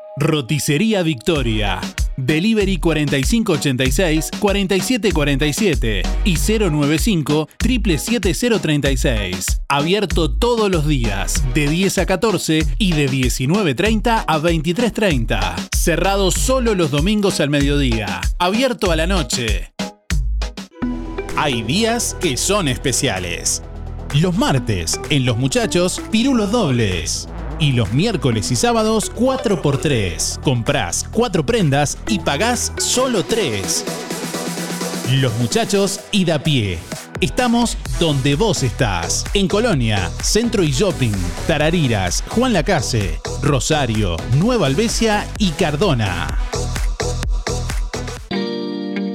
Roticería Victoria. Delivery 4586-4747 y 095 77036. Abierto todos los días, de 10 a 14 y de 19.30 a 23.30. Cerrado solo los domingos al mediodía. Abierto a la noche. Hay días que son especiales. Los martes, en Los Muchachos, pirulos dobles. Y los miércoles y sábados, 4x3. Comprás 4 prendas y pagás solo 3. Los Muchachos y da pie. Estamos donde vos estás. En Colonia, Centro y Shopping, Tarariras, Juan Lacase, Rosario, Nueva Albesia y Cardona.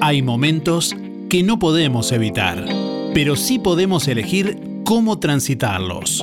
Hay momentos que no podemos evitar, pero sí podemos elegir cómo transitarlos.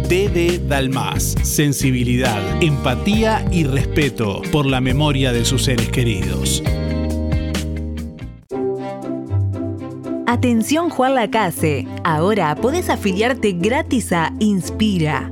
DD Dalmas. Sensibilidad, empatía y respeto por la memoria de sus seres queridos. Atención Juan Lacase, ahora podés afiliarte gratis a Inspira.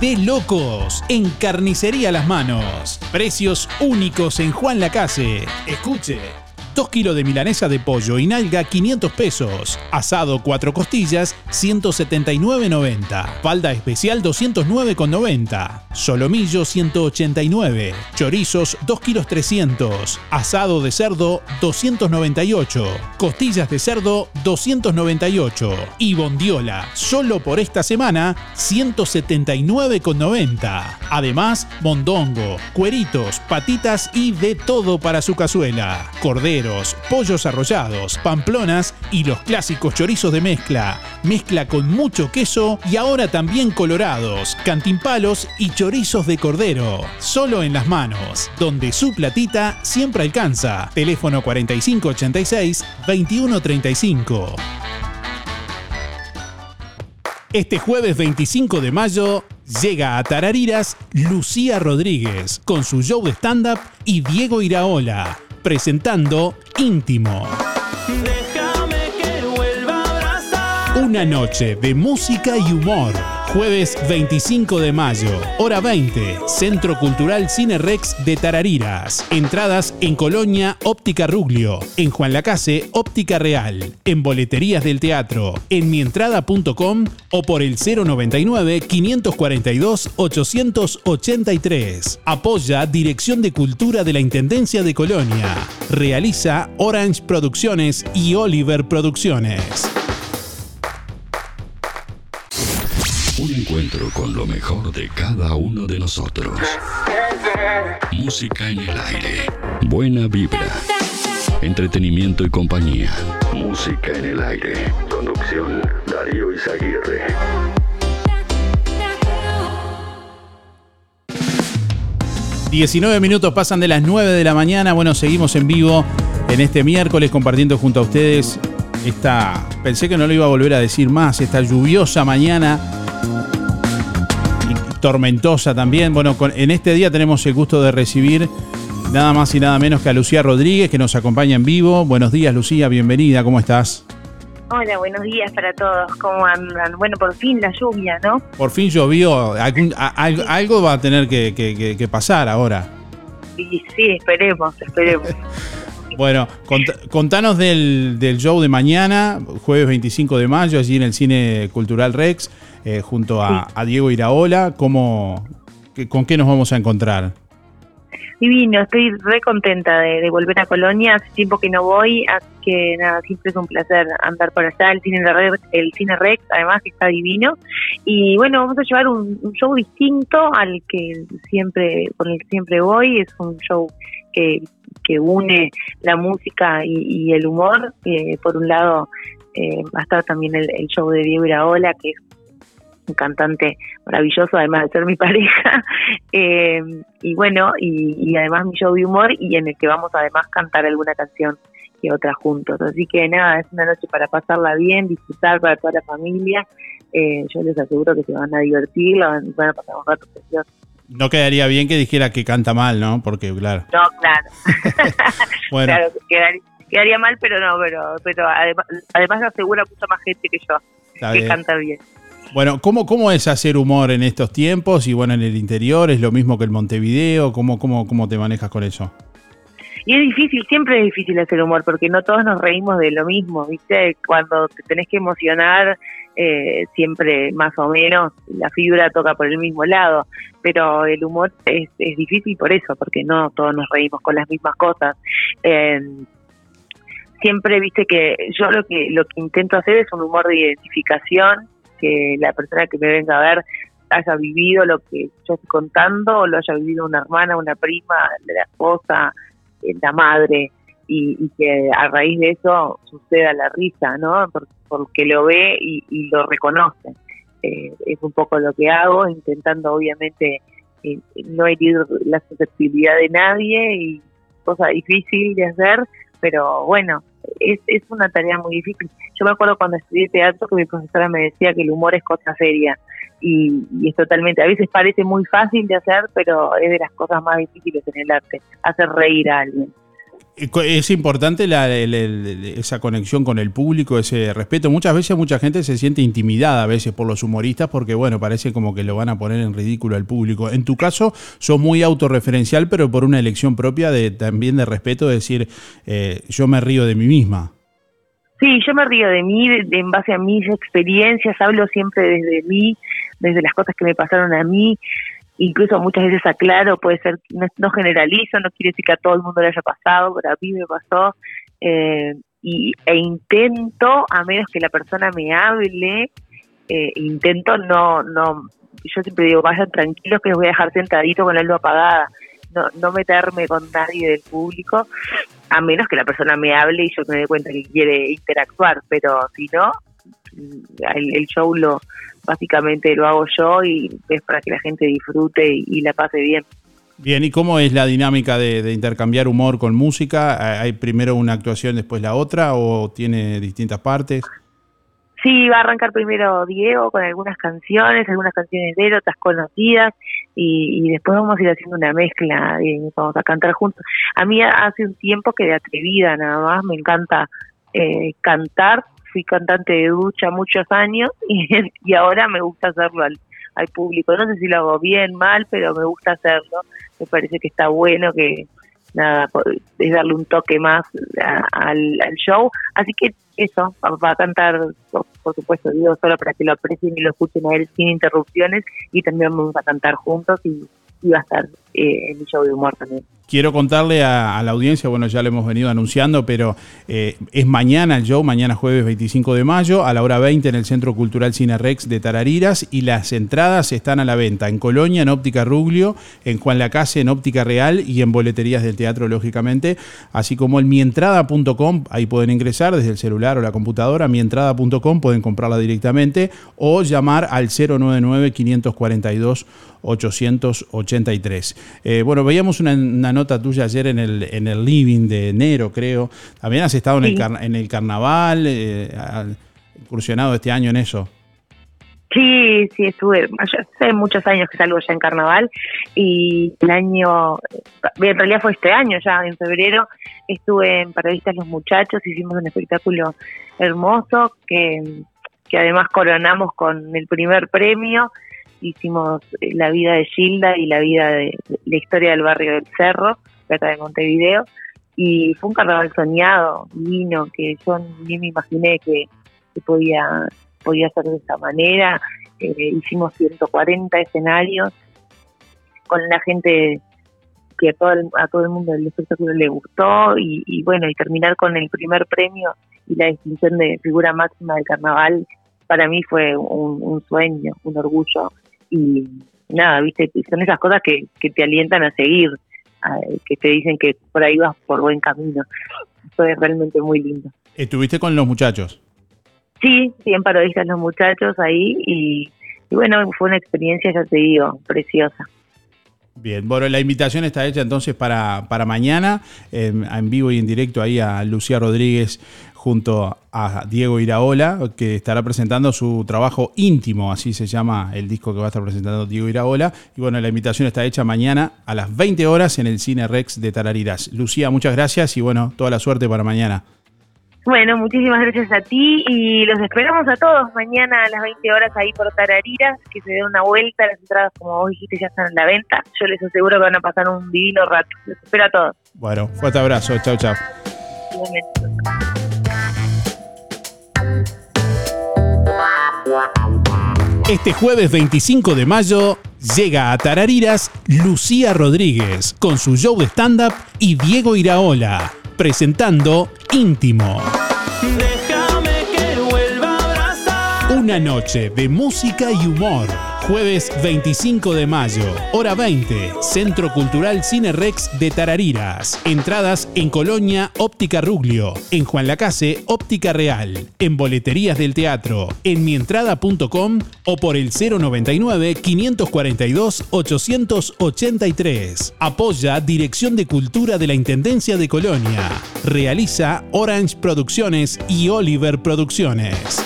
de locos en Carnicería Las Manos. Precios únicos en Juan Lacase. Escuche. 2 kilos de milanesa de pollo y nalga 500 pesos. Asado 4 costillas 179.90. Falda especial 209.90. Solomillo 189. Chorizos 2 kilos 300. Asado de cerdo 298. Costillas de cerdo 298. Y bondiola, solo por esta semana 179,90. Además, mondongo, cueritos, patitas y de todo para su cazuela. Pollos arrollados, pamplonas y los clásicos chorizos de mezcla. Mezcla con mucho queso y ahora también colorados, cantimpalos y chorizos de cordero. Solo en las manos, donde su platita siempre alcanza. Teléfono 4586-2135. Este jueves 25 de mayo llega a Tarariras Lucía Rodríguez con su show de stand-up y Diego Iraola presentando Íntimo. Una noche de música y humor. Jueves 25 de mayo, hora 20, Centro Cultural Cine Rex de Tarariras. Entradas en Colonia Óptica Ruglio, en Juan Lacase Óptica Real, en Boleterías del Teatro, en mientrada.com o por el 099 542 883. Apoya Dirección de Cultura de la Intendencia de Colonia. Realiza Orange Producciones y Oliver Producciones. Un encuentro con lo mejor de cada uno de nosotros. Música en el aire. Buena vibra. Entretenimiento y compañía. Música en el aire. Conducción Darío Izaguirre. ...19 minutos pasan de las 9 de la mañana... ...bueno, seguimos en vivo... ...en este miércoles compartiendo junto a ustedes... ...esta... pensé que no lo iba a volver a decir más... ...esta lluviosa mañana tormentosa también. Bueno, en este día tenemos el gusto de recibir nada más y nada menos que a Lucía Rodríguez, que nos acompaña en vivo. Buenos días, Lucía, bienvenida, ¿cómo estás? Hola, buenos días para todos. ¿Cómo andan? Bueno, por fin la lluvia, ¿no? Por fin llovió. algo va a tener que, pasar ahora. Sí, sí, esperemos, esperemos. Bueno, contanos del, del, show de mañana, jueves 25 de mayo, allí en el Cine Cultural Rex. Eh, junto a, Diego Iraola. ¿Cómo, ¿Con qué nos vamos a encontrar? Divino, estoy re contenta de, volver a Colonia, hace tiempo que no voy, así que nada, siempre es un placer andar por allá, el cine, Rex, el cine Rex, además que está divino, y bueno, vamos a llevar un, show distinto al que siempre, con el que siempre voy, es un show que, que une la música y, el humor, eh, por un lado eh, va a estar también el, el, show de Diego Iraola, que es un cantante maravilloso, además de ser mi pareja. Eh, y bueno, y, además mi show de humor y en el que vamos además cantar alguna canción y otra juntos. Así que nada, es una noche para pasarla bien, disfrutar para toda la familia. Eh, yo les aseguro que se van a divertir, van, a pasar un rato precioso. No quedaría bien que dijera que canta mal, ¿no? Porque, claro. No, claro. bueno. Claro, quedaría, mal, pero no, pero, pero además, además lo asegura mucha más gente que yo, que canta bien. Bueno, ¿cómo, ¿cómo es hacer humor en estos tiempos? Y bueno, en el interior, ¿es lo mismo que el Montevideo? ¿Cómo, cómo, cómo te manejas con eso? Y es difícil, siempre es difícil hacer humor, porque no todos nos reímos de lo mismo, ¿viste? Cuando te tenés que emocionar, eh, siempre más o menos la fibra toca por el mismo lado, pero el humor es, es difícil por eso, porque no todos nos reímos con las mismas cosas. Eh, siempre, viste que yo lo que lo que intento hacer es un humor de identificación que la persona que me venga a ver haya vivido lo que yo estoy contando o lo haya vivido una hermana, una prima, la esposa, eh, la madre y, que a raíz de eso suceda la risa, ¿no? Porque, lo ve y, lo reconoce. Eh, es un poco lo que hago, intentando obviamente eh, no herir la susceptibilidad de nadie y cosa difícil de hacer, pero bueno, es, es una tarea muy difícil. Yo me acuerdo cuando estudié teatro que mi profesora me decía que el humor es cosa seria y, es totalmente, a veces parece muy fácil de hacer, pero es de las cosas más difíciles en el arte, hacer reír a alguien. Es importante la- el- el- esa conexión con el público, ese respeto. Muchas veces mucha gente se siente intimidada a veces por los humoristas porque, bueno, parece como que lo van a poner en ridículo al público. En tu caso, sos muy autorreferencial, pero por una elección propia de también de respeto, de decir, eh, yo me río de mí misma. Sí, yo me río de mí, en base a mis experiencias, hablo siempre desde mí, desde las cosas que me pasaron a mí, incluso muchas veces aclaro, puede ser, no, no generalizo, no quiere decir que a todo el mundo le haya pasado, pero a mí me pasó, eh, y, e intento, a menos que la persona me hable, eh, intento no, no, yo siempre digo, vayan tranquilos que los voy a dejar sentadito con la luz apagada, no, no meterme con nadie del público, a menos que la persona me hable y yo me dé cuenta que quiere interactuar, pero si no, el, el show lo básicamente lo hago yo y es para que la gente disfrute y, y la pase bien. Bien, ¿y cómo es la dinámica de, de intercambiar humor con música? ¿Hay primero una actuación, después la otra, o tiene distintas partes? Sí, va a arrancar primero Diego con algunas canciones, algunas canciones de él, otras conocidas, y, y después vamos a ir haciendo una mezcla, y vamos a cantar juntos. A mí hace un tiempo que de atrevida nada más, me encanta eh, cantar, fui cantante de ducha muchos años y, y ahora me gusta hacerlo al, al público. No sé si lo hago bien, mal, pero me gusta hacerlo. Me parece que está bueno, que nada, es darle un toque más a- al, al show. Así que eso, va, a cantar, por, supuesto, digo, solo para que lo aprecien y lo escuchen a él sin interrupciones y también vamos a cantar juntos y va a estar eh, en mi show de humor también. Quiero contarle a, la audiencia, bueno, ya lo hemos venido anunciando, pero eh, es mañana el show, mañana jueves 25 de mayo, a la hora 20 en el Centro Cultural Cine Rex de Tarariras, y las entradas están a la venta en Colonia, en Óptica Ruglio, en Juan Lacase, en Óptica Real y en boleterías del teatro, lógicamente, así como en mientrada.com, ahí pueden ingresar desde el celular o la computadora, mientrada.com, pueden comprarla directamente o llamar al 099 542 883. Eh, bueno, veíamos una, una nota tuya ayer en el, en el living de enero, creo. También has estado en, el, car- en el carnaval, eh, incursionado este año en eso. Sí, sí, estuve, hace muchos años que salgo ya en carnaval y el año, en realidad fue este año ya, en febrero, estuve en Paradistas Los Muchachos, hicimos un espectáculo hermoso que, que además coronamos con el primer premio, hicimos eh, la vida de Gilda y la vida de, la historia del barrio del Cerro, acá de Montevideo, y fue un carnaval soñado, divino, que yo ni me imaginé que, que podía podía ser de esa manera. Eh, hicimos 140 escenarios con la gente que a todo el, a todo el mundo el espectáculo le gustó y, bueno, y terminar con el primer premio y la distinción de figura máxima del carnaval para mí fue un sueño, un orgullo y nada, viste, son esas cosas que, que te alientan a seguir, a- que te dicen que por ahí vas por buen camino. Fue realmente muy lindo. Estuviste con los muchachos. Sí, sí, en parodistas los muchachos ahí y, y bueno, fue una experiencia, ya te digo, preciosa. Bien, bueno, la invitación está hecha entonces para, para mañana, eh, en vivo y en directo ahí a Lucía Rodríguez junto a Diego Iraola, que estará presentando su trabajo íntimo, así se llama el disco que va a estar presentando Diego Iraola. Y bueno, la invitación está hecha mañana a las 20 horas en el Cine Rex de Tarariras. Lucía, muchas gracias y bueno, toda la suerte para mañana. Bueno, muchísimas gracias a ti y los esperamos a todos mañana a las 20 horas ahí por Tarariras, que se den una vuelta, las entradas como vos dijiste ya están en la venta, yo les aseguro que van a pasar un divino rato, los espero a todos. Bueno, fuerte abrazo, chao, chao. Este jueves 25 de mayo llega a Tarariras Lucía Rodríguez con su show de stand-up y Diego Iraola presentando Íntimo. Déjame que vuelva a abrazar. Una noche de música y humor. Jueves 25 de mayo, hora 20, Centro Cultural Cine Rex de Tarariras. Entradas en Colonia Óptica Ruglio, en Juan Lacase Óptica Real, en boleterías del teatro, en mientrada.com o por el 099 542 883. Apoya Dirección de Cultura de la Intendencia de Colonia. Realiza Orange Producciones y Oliver Producciones.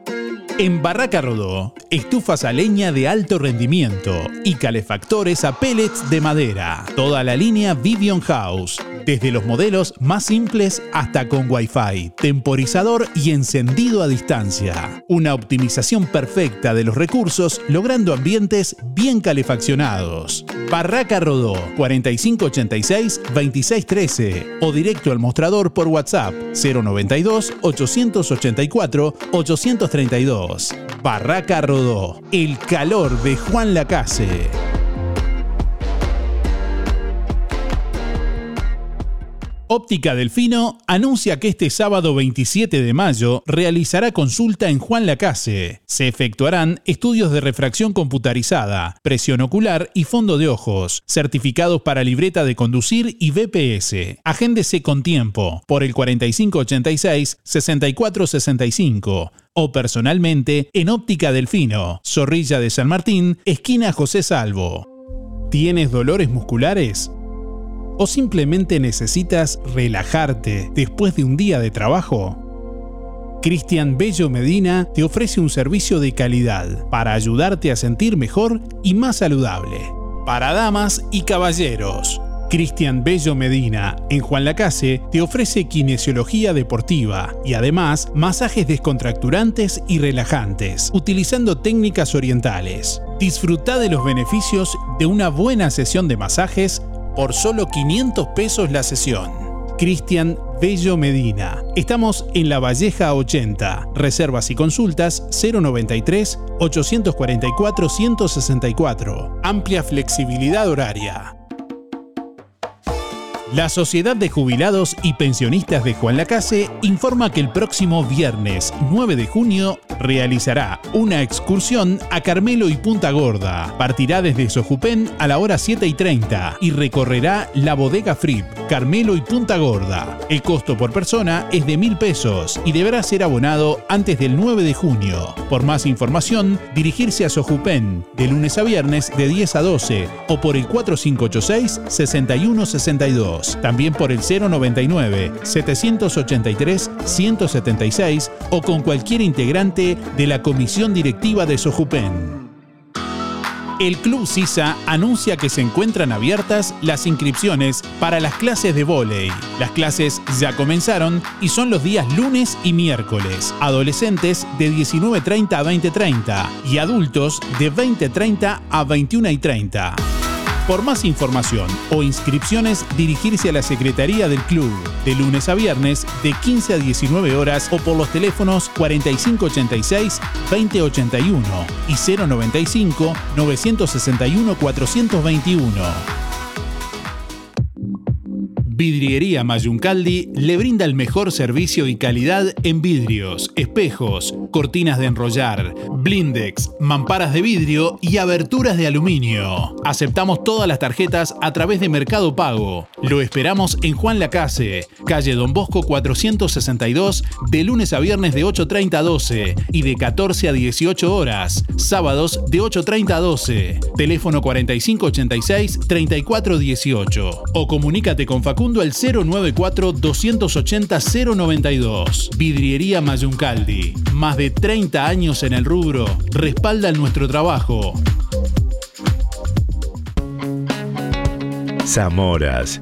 En Barraca Rodó, estufas a leña de alto rendimiento y calefactores a pellets de madera. Toda la línea Vivion House, desde los modelos más simples hasta con Wi-Fi, temporizador y encendido a distancia. Una optimización perfecta de los recursos logrando ambientes bien calefaccionados. Barraca Rodó 4586-2613 o directo al mostrador por WhatsApp 092 884 832. Barraca Rodó, el calor de Juan Lacase. Óptica Delfino anuncia que este sábado 27 de mayo realizará consulta en Juan Lacase. Se efectuarán estudios de refracción computarizada, presión ocular y fondo de ojos, certificados para libreta de conducir y BPS. Agéndese con tiempo por el 4586-6465 o personalmente en Óptica Delfino, Zorrilla de San Martín, esquina José Salvo. ¿Tienes dolores musculares? ¿O simplemente necesitas relajarte después de un día de trabajo? Cristian Bello Medina te ofrece un servicio de calidad para ayudarte a sentir mejor y más saludable. Para damas y caballeros. Cristian Bello Medina, en Juan Lacase, te ofrece kinesiología deportiva y además masajes descontracturantes y relajantes, utilizando técnicas orientales. Disfruta de los beneficios de una buena sesión de masajes por solo 500 pesos la sesión. Cristian Bello Medina. Estamos en La Valleja 80. Reservas y consultas 093 844 164. Amplia flexibilidad horaria. La Sociedad de Jubilados y Pensionistas de Juan Lacase informa que el próximo viernes 9 de junio realizará una excursión a Carmelo y Punta Gorda. Partirá desde Sojupén a la hora 7 y 30 y recorrerá la bodega Frip, Carmelo y Punta Gorda. El costo por persona es de mil pesos y deberá ser abonado antes del 9 de junio. Por más información, dirigirse a Sojupén de lunes a viernes de 10 a 12 o por el 4586 6162. También por el 099 783 176 o con cualquier integrante de la comisión directiva de Sojupen. El Club Sisa anuncia que se encuentran abiertas las inscripciones para las clases de vóley. Las clases ya comenzaron y son los días lunes y miércoles. Adolescentes de 19.30 a 20.30 y adultos de 20.30 a 21.30. Por más información o inscripciones, dirigirse a la Secretaría del Club de lunes a viernes de 15 a 19 horas o por los teléfonos 4586-2081 y 095-961-421. Vidriería Mayuncaldi le brinda el mejor servicio y calidad en vidrios, espejos, cortinas de enrollar, blindex, mamparas de vidrio y aberturas de aluminio. Aceptamos todas las tarjetas a través de Mercado Pago. Lo esperamos en Juan Lacase, calle Don Bosco 462, de lunes a viernes de 8.30 a 12 y de 14 a 18 horas, sábados de 8.30 a 12. Teléfono 4586-3418 o comunícate con Facundo al 094-280-092. Vidriería Mayuncaldi. Más 30 años en el rubro respaldan nuestro trabajo. Zamoras.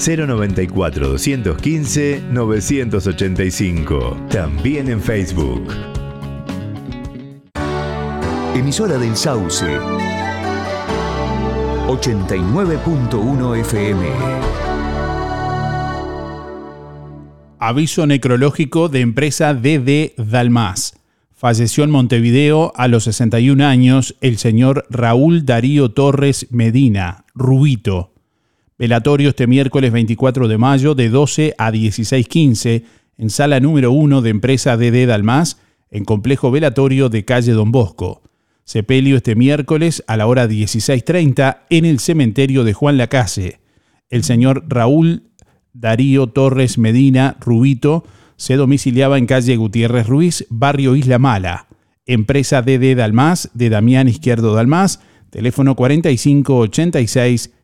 094 215 985. También en Facebook. Emisora del Sauce. 89.1 FM. Aviso necrológico de empresa DD Dalmas. Falleció en Montevideo a los 61 años el señor Raúl Darío Torres Medina, Rubito, Velatorio este miércoles 24 de mayo de 12 a 16.15 en sala número 1 de empresa DD Dalmas en complejo velatorio de calle Don Bosco. Sepelio este miércoles a la hora 16.30 en el cementerio de Juan Lacase. El señor Raúl Darío Torres Medina Rubito se domiciliaba en calle Gutiérrez Ruiz, barrio Isla Mala. Empresa DD Dalmas de Damián Izquierdo Dalmas, teléfono 4586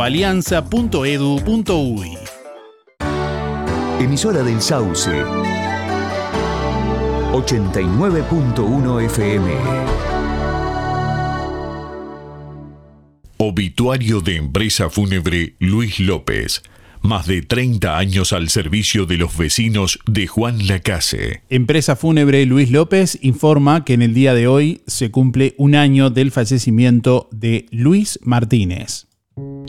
www.alianza.edu.uy. Emisora del Sauce. 89.1 FM. Obituario de empresa fúnebre Luis López. Más de 30 años al servicio de los vecinos de Juan Lacase. Empresa fúnebre Luis López informa que en el día de hoy se cumple un año del fallecimiento de Luis Martínez.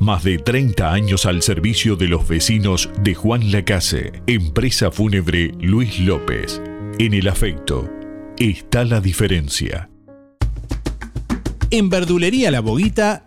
Más de 30 años al servicio de los vecinos de Juan Lacase. Empresa fúnebre Luis López. En el afecto está la diferencia. En Verdulería La Boguita,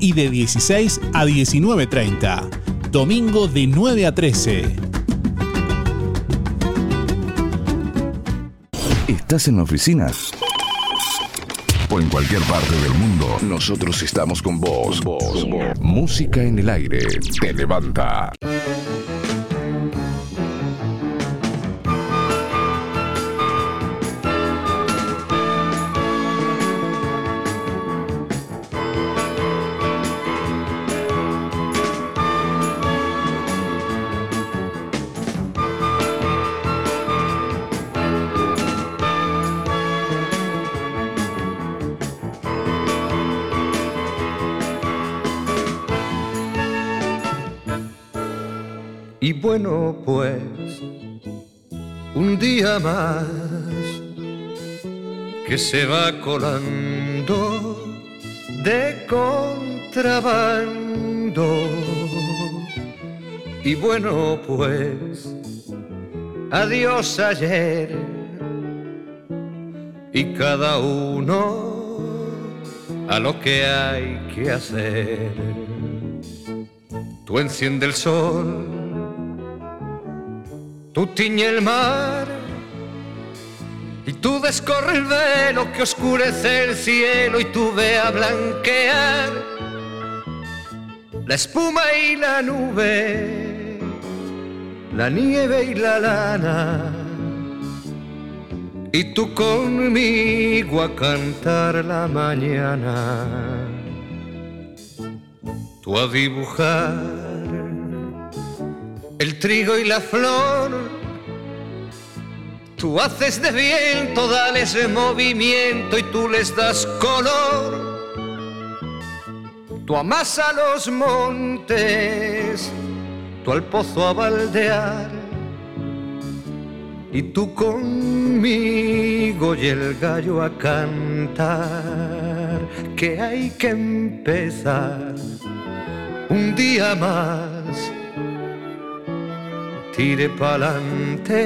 y de 16 a 19.30. Domingo de 9 a 13. ¿Estás en la oficina? O en cualquier parte del mundo, nosotros estamos con vos. vos, vos. Música en el aire te levanta. Bueno, pues, un día más que se va colando de contrabando. Y bueno, pues, adiós ayer. Y cada uno a lo que hay que hacer. Tú enciende el sol Tú tiñe el mar y tú descorre el velo que oscurece el cielo y tú ve a blanquear la espuma y la nube, la nieve y la lana. Y tú conmigo a cantar la mañana, tú a dibujar el trigo y la flor. Tú haces de viento, dales movimiento y tú les das color. Tú amas a los montes, tú al pozo a baldear. Y tú conmigo y el gallo a cantar, que hay que empezar un día más tire pa'lante,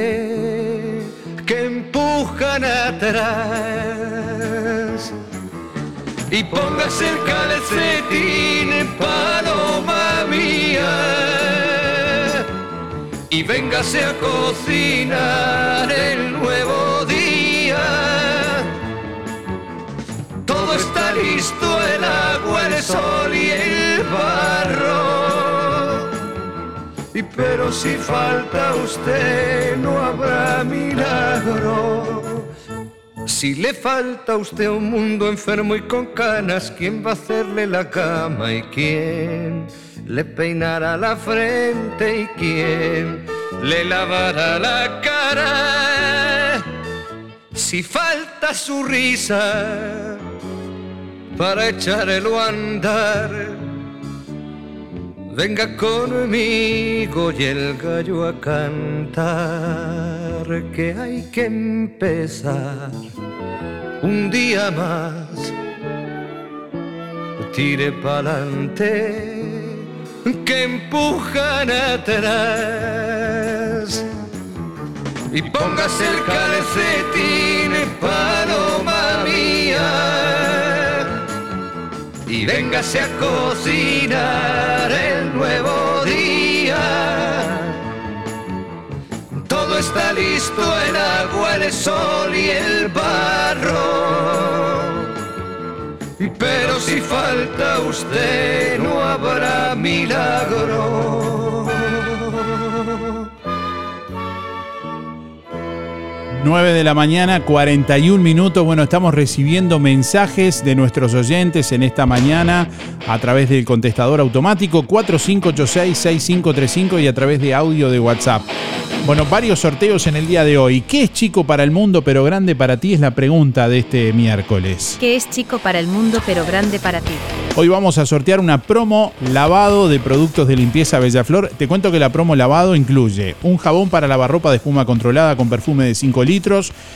que empujan atrás. Y póngase el calcetín, paloma mía, y véngase a cocinar el nuevo día. Todo está listo, el agua, el sol pero si falta usted no habrá milagro. Si le falta a usted un mundo enfermo y con canas, ¿quién va a hacerle la cama y quién le peinará la frente y quién le lavará la cara? Si falta su risa para echarlo a andar, Venga conmigo y el gallo a cantar que hay que empezar un día más. Tire pa'lante que empujan atrás. Y póngase el calcetín, paloma y véngase a cocinar el nuevo día. Todo está listo, el agua, el sol y el barro. Pero si falta usted, no habrá milagro. 9 de la mañana, 41 minutos. Bueno, estamos recibiendo mensajes de nuestros oyentes en esta mañana a través del contestador automático 4586-6535 y a través de audio de WhatsApp. Bueno, varios sorteos en el día de hoy. ¿Qué es chico para el mundo pero grande para ti? Es la pregunta de este miércoles. ¿Qué es chico para el mundo pero grande para ti? Hoy vamos a sortear una promo lavado de productos de limpieza Bellaflor. Te cuento que la promo lavado incluye un jabón para lavar ropa de espuma controlada con perfume de 5 litros,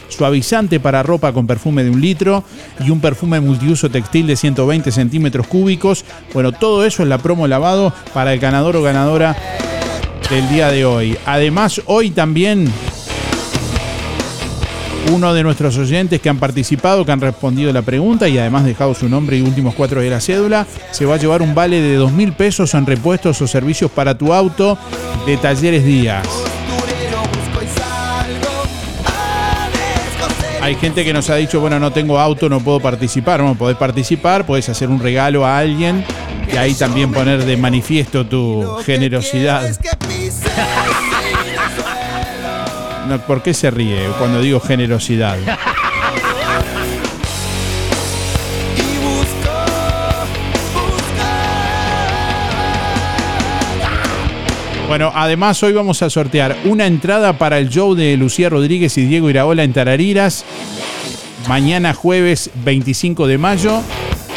suavizante para ropa con perfume de 1 litro y un perfume multiuso textil de 120 centímetros cúbicos. Bueno, todo eso es la promo lavado para el ganador o ganadora del día de hoy. Además, hoy también uno de nuestros oyentes que han participado, que han respondido la pregunta y además dejado su nombre y últimos cuatro de la cédula, se va a llevar un vale de dos mil pesos en repuestos o servicios para tu auto de Talleres Díaz. Hay gente que nos ha dicho, bueno, no tengo auto, no puedo participar. No, podés participar, podés hacer un regalo a alguien y ahí también poner de manifiesto tu generosidad. ¿Por qué se ríe cuando digo generosidad? Bueno, además hoy vamos a sortear una entrada para el show de Lucía Rodríguez y Diego Iraola en Tarariras. Mañana jueves 25 de mayo.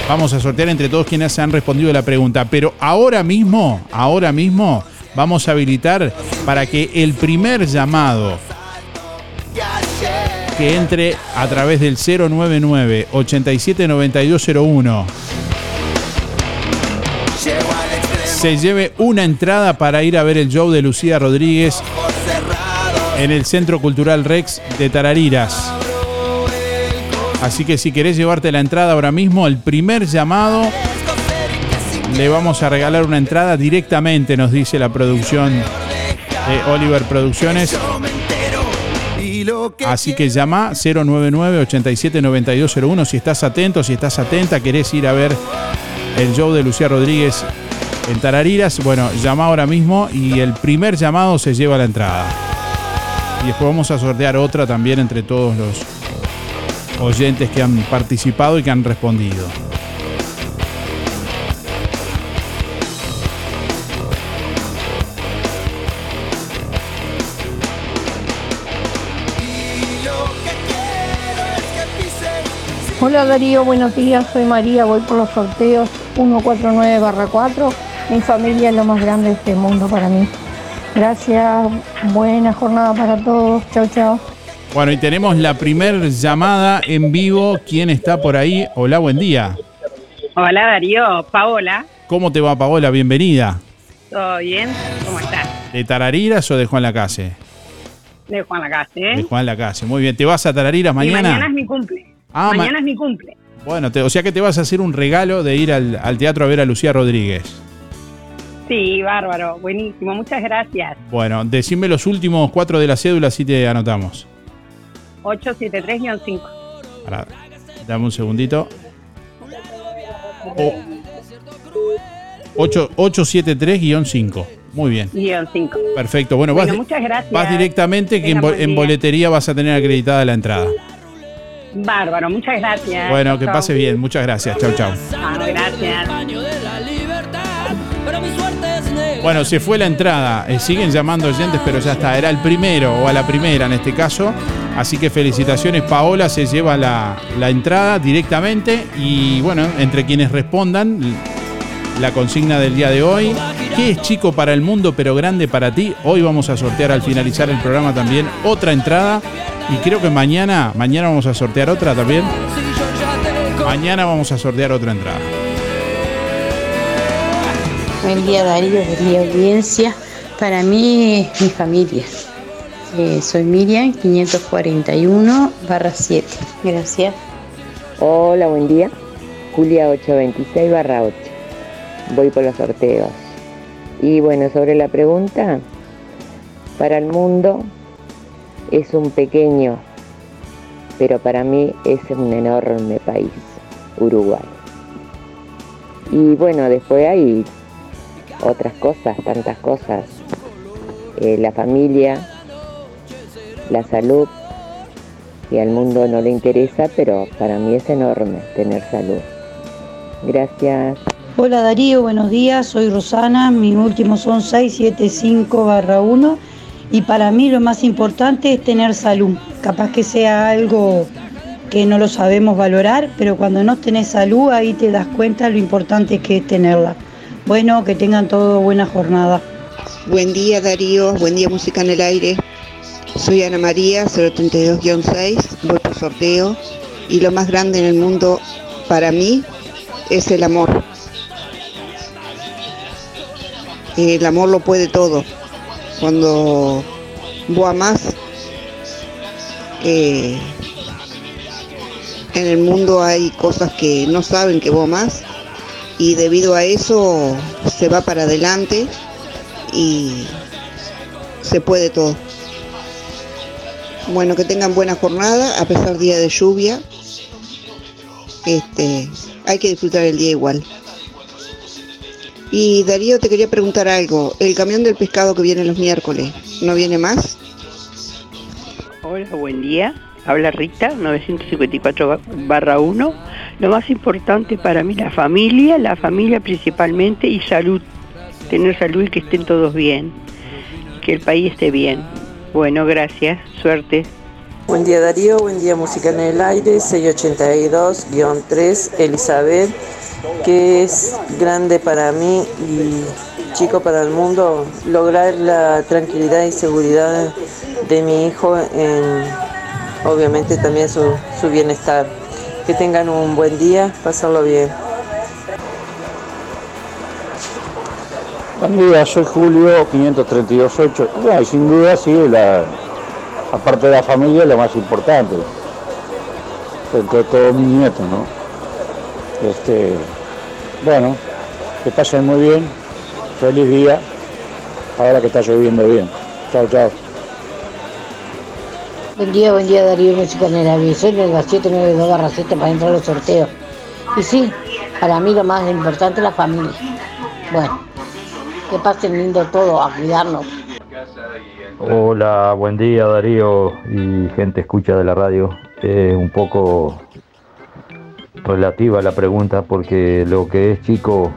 Vamos a sortear entre todos quienes se han respondido la pregunta. Pero ahora mismo, ahora mismo, vamos a habilitar para que el primer llamado que entre a través del 099 879201 se lleve una entrada para ir a ver el show de Lucía Rodríguez en el Centro Cultural Rex de Tarariras. Así que si querés llevarte la entrada ahora mismo, el primer llamado le vamos a regalar una entrada directamente, nos dice la producción de Oliver Producciones. Así que llama 099 87 9201 si estás atento, si estás atenta, querés ir a ver el show de Lucía Rodríguez en Tarariras. Bueno, llama ahora mismo y el primer llamado se lleva la entrada. Y después vamos a sortear otra también entre todos los oyentes que han participado y que han respondido. Hola Darío, buenos días, soy María, voy por los sorteos 149-4. Mi familia es lo más grande de este mundo para mí. Gracias, buena jornada para todos, chao chao. Bueno, y tenemos la primer llamada en vivo. ¿Quién está por ahí? Hola, buen día. Hola Darío, Paola, ¿Cómo te va, Paola? Bienvenida. ¿todo bien? ¿Cómo estás? ¿De Tarariras o de Juan Lacase? De Juan Lacase, ¿eh? De Juan Lacase. Muy bien. ¿Te vas a Tarariras Y mañana? mañana es mi cumple. Ah, ma- mañana es mi cumple. Bueno, te- o sea que te vas a hacer un regalo de ir al, al teatro a ver a Lucía Rodríguez. Sí, bárbaro, buenísimo, muchas gracias. Bueno, decime los últimos cuatro de la cédula si te anotamos. 873-5. Pará, dame un segundito. O- ocho- 873-5. Muy bien. Guión 5. Perfecto. Bueno, vas, Bueno, muchas gracias. vas directamente que en, boletería vas a tener acreditada la entrada. Bárbaro, muchas gracias. Bueno, que Chau. pase bien. Muchas gracias. Chau, chau. Gracias. Bueno, se fue la entrada. Eh, siguen llamando oyentes, pero ya está. Era el primero o a la primera en este caso. Así que felicitaciones. Paola se lleva la, la entrada directamente. Y bueno, entre quienes respondan, la consigna del día de hoy. ¿Qué es chico para el mundo pero grande para ti? Hoy vamos a sortear al finalizar el programa también otra entrada. Y creo que mañana, mañana vamos a sortear otra también. Mañana vamos a sortear otra entrada. Buen día Darío, buen día audiencia. Para mí es mi familia. Eh, soy Miriam, 541 barra 7. Gracias. Hola, buen día. Julia 826 barra 8. Voy por los sorteos. Y bueno, sobre la pregunta, para el mundo es un pequeño, pero para mí es un enorme país, Uruguay. Y bueno, después hay otras cosas, tantas cosas. Eh, la familia, la salud, que al mundo no le interesa, pero para mí es enorme tener salud. Gracias. Hola Darío, buenos días, soy Rosana, mis últimos son 675-1 y para mí lo más importante es tener salud. Capaz que sea algo que no lo sabemos valorar, pero cuando no tenés salud ahí te das cuenta lo importante que es tenerla. Bueno, que tengan todo buena jornada. Buen día Darío, buen día Música en el Aire. Soy Ana María, 032-6, voy por sorteo y lo más grande en el mundo para mí es el amor. El amor lo puede todo. Cuando vos amás, eh, en el mundo hay cosas que no saben que vos amás y debido a eso se va para adelante y se puede todo. Bueno, que tengan buena jornada, a pesar día de lluvia. Este, hay que disfrutar el día igual. Y Darío, te quería preguntar algo. El camión del pescado que viene los miércoles, ¿no viene más? Hola, buen día. Habla Rita, 954 barra 1. Lo más importante para mí, la familia, la familia principalmente y salud. Tener salud y que estén todos bien. Que el país esté bien. Bueno, gracias. Suerte. Buen día Darío, buen día Música en el Aire, 682-3, Elizabeth, que es grande para mí y chico para el mundo, lograr la tranquilidad y seguridad de mi hijo en obviamente también su, su bienestar. Que tengan un buen día, pasarlo bien. Buen día, soy Julio, 532.8. Bueno, y sin duda, sí, la, aparte de la familia, lo más importante. Entre todos mis nietos, ¿no? Este, bueno, que pasen muy bien, feliz día, ahora que está lloviendo bien. Chao, chao. Buen día, buen día Darío Música en el. Soy de la 792 barra 7 para entrar a los sorteos. Y sí, para mí lo más importante es la familia. Bueno, que pasen lindo todo, a cuidarnos. Hola, buen día Darío y gente escucha de la radio. Es un poco relativa la pregunta porque lo que es chico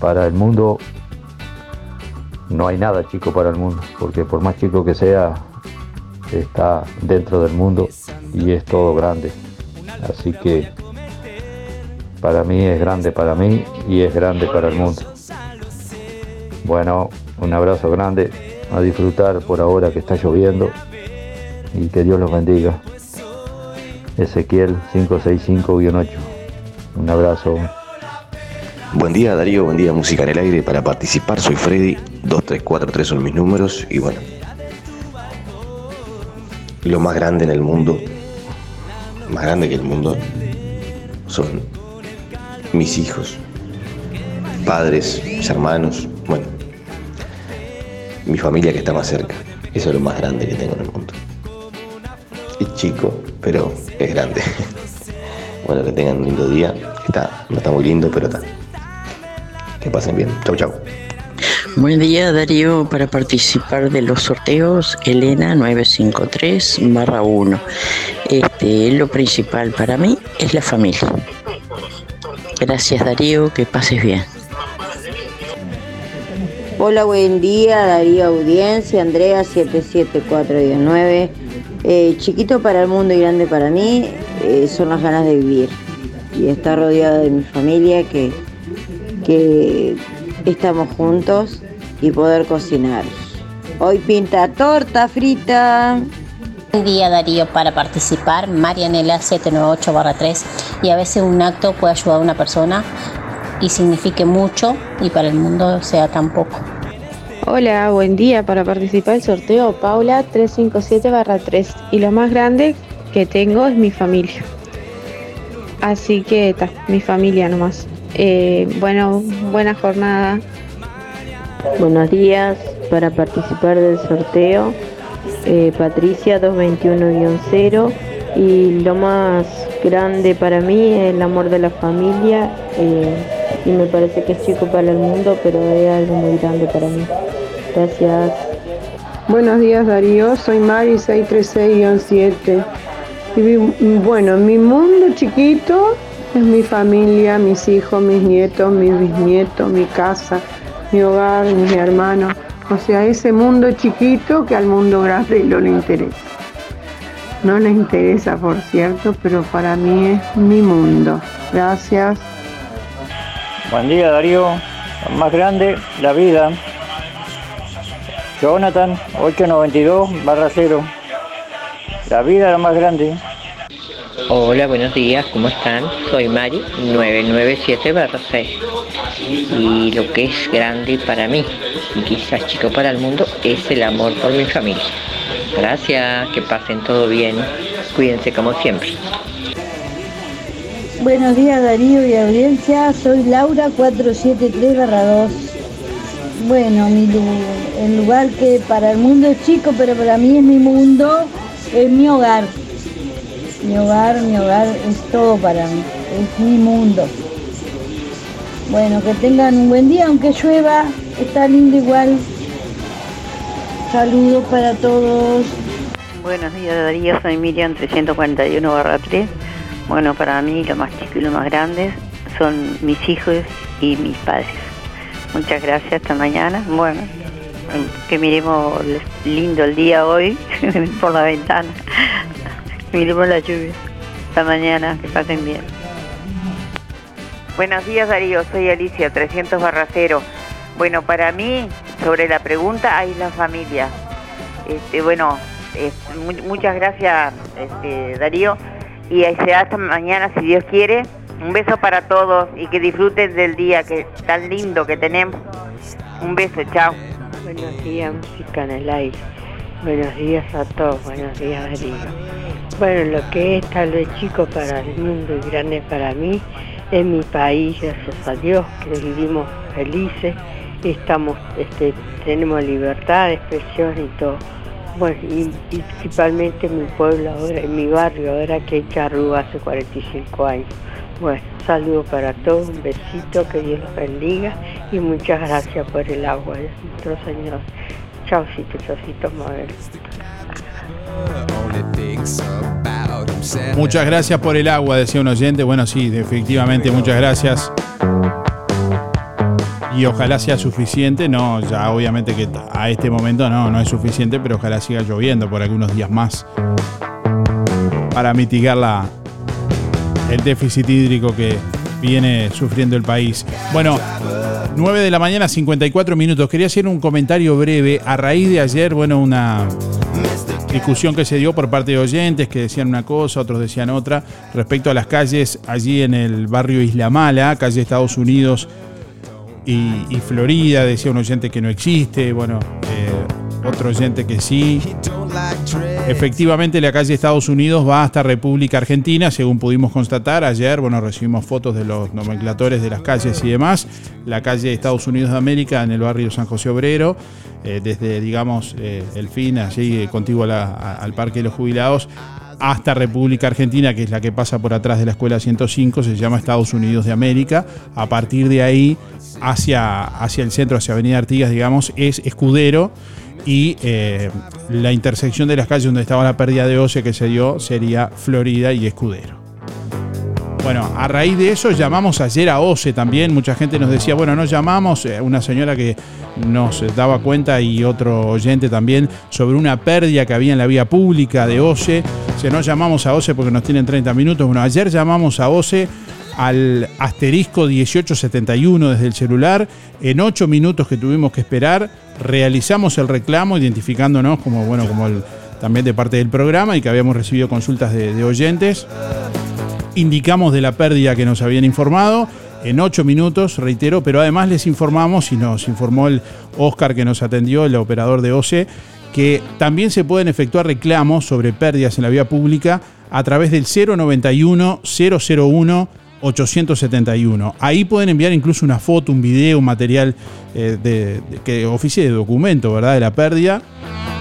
para el mundo, no hay nada chico para el mundo, porque por más chico que sea, está dentro del mundo y es todo grande. Así que para mí es grande para mí y es grande para el mundo. Bueno, un abrazo grande, a disfrutar por ahora que está lloviendo y que Dios los bendiga. Ezequiel 565-8. Un abrazo. Buen día Darío, buen día Música en el Aire. Para participar soy Freddy, 2343 son mis números y bueno. Lo más grande en el mundo, más grande que el mundo, son mis hijos, padres, mis hermanos, bueno, mi familia que está más cerca. Eso es lo más grande que tengo en el mundo. Es chico, pero es grande. Bueno, que tengan un lindo día. Está, no está muy lindo, pero está. Que pasen bien. Chau, chau. Buen día Darío, para participar de los sorteos, Elena 953 barra 1. Este, lo principal para mí es la familia. Gracias Darío, que pases bien. Hola, buen día, Darío Audiencia, Andrea 77419. Eh, chiquito para el mundo y grande para mí eh, son las ganas de vivir y estar rodeado de mi familia que, que estamos juntos y poder cocinar. Hoy pinta torta frita. Buen día Darío, para participar, Marianela 798-3 y a veces un acto puede ayudar a una persona y signifique mucho y para el mundo sea tan poco. Hola, buen día. Para participar del sorteo, Paula 357-3. Y lo más grande que tengo es mi familia. Así que está, mi familia nomás. Eh, bueno, buena jornada. Buenos días. Para participar del sorteo, eh, Patricia 221-0. Y lo más grande para mí es el amor de la familia. eh, y me parece que es chico para el mundo, pero es algo muy grande para mí. Gracias. Buenos días Darío, soy Mari 636-7. Y bueno, mi mundo chiquito es mi familia, mis hijos, mis nietos, mis bisnietos, mi casa, mi hogar, mis hermanos. O sea, ese mundo chiquito que al mundo grande no le interesa. No le interesa, por cierto, pero para mí es mi mundo. Gracias. Buen día Darío, más grande, la vida. Jonathan 892 barra 0. La vida es la más grande. Hola, buenos días, ¿cómo están? Soy Mari, 997-6. Y lo que es grande para mí, y quizás chico para el mundo, es el amor por mi familia. Gracias, que pasen todo bien. Cuídense como siempre. Buenos días Darío y audiencia, soy Laura 473-2. Bueno, el lugar que para el mundo es chico, pero para mí es mi mundo, es mi hogar. Mi hogar, mi hogar es todo para mí, es mi mundo. Bueno, que tengan un buen día, aunque llueva, está lindo igual. Saludos para todos. Buenos días Darío, soy Miriam 341 barra 3. Bueno, para mí lo más chico y lo más grande son mis hijos y mis padres. Muchas gracias, hasta mañana. Bueno, que miremos lindo el día hoy por la ventana. miremos la lluvia. Hasta mañana, que pasen bien. Buenos días Darío, soy Alicia 300 barra 0. Bueno, para mí, sobre la pregunta, hay la familia. Este, bueno, muchas gracias este, Darío y será hasta mañana si Dios quiere. Un beso para todos y que disfruten del día que tan lindo que tenemos. Un beso, chao. Buenos días, música en el aire. Buenos días a todos, buenos días Darío. Bueno, lo que es tal vez chico para el mundo y grande para mí es mi país, gracias a Dios, que vivimos felices, estamos, este, tenemos libertad de expresión y todo. Bueno, y, principalmente mi pueblo ahora, en mi barrio ahora que hay Charrúa hace 45 años. Bueno, saludo para todos, un besito, que Dios los bendiga y muchas gracias por el agua de nuestro Señor. Chaucito, chaucito, Mabel. Muchas gracias por el agua, decía un oyente. Bueno, sí, efectivamente, muchas gracias. Y ojalá sea suficiente. No, ya obviamente que a este momento no, no es suficiente, pero ojalá siga lloviendo por algunos días más para mitigar la, el déficit hídrico que viene sufriendo el país. Bueno, 9 de la mañana, 54 minutos. Quería hacer un comentario breve. A raíz de ayer, bueno, una discusión que se dio por parte de oyentes que decían una cosa, otros decían otra, respecto a las calles allí en el barrio Isla Mala, calle Estados Unidos y, Florida, decía un oyente que no existe, bueno, eh, otro oyente que sí. Efectivamente, la calle Estados Unidos va hasta República Argentina, según pudimos constatar. Ayer, bueno, recibimos fotos de los nomenclatores de las calles y demás. La calle Estados Unidos de América en el barrio San José Obrero, eh, desde, digamos, eh, el fin, allí eh, a- al Parque de los Jubilados, hasta República Argentina, que es la que pasa por atrás de la Escuela 105, se llama Estados Unidos de América. A partir de ahí, hacia, hacia el centro, hacia Avenida Artigas, digamos, es Escudero. Y eh, la intersección de las calles donde estaba la pérdida de OCE que se dio sería Florida y Escudero. Bueno, a raíz de eso llamamos ayer a OCE también. Mucha gente nos decía, bueno, no llamamos. eh, Una señora que nos daba cuenta y otro oyente también sobre una pérdida que había en la vía pública de OCE. Si no llamamos a OCE porque nos tienen 30 minutos. Bueno, ayer llamamos a OCE al asterisco 1871 desde el celular. En 8 minutos que tuvimos que esperar, realizamos el reclamo identificándonos como, bueno, como también de parte del programa y que habíamos recibido consultas de- de oyentes indicamos de la pérdida que nos habían informado en ocho minutos, reitero, pero además les informamos y nos informó el Oscar que nos atendió, el operador de OCE, que también se pueden efectuar reclamos sobre pérdidas en la vía pública a través del 091 001 871. Ahí pueden enviar incluso una foto, un video, un material eh, de, de- que oficie de documento, ¿verdad? De la pérdida.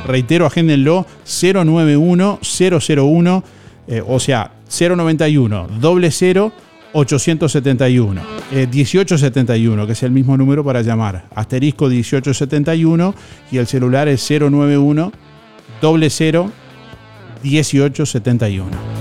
Reitero, agéndenlo 091 001 eh, o sea, 091 00 871 eh, 1871, que es el mismo número para llamar. Asterisco 1871 y el celular es 091 00 1871.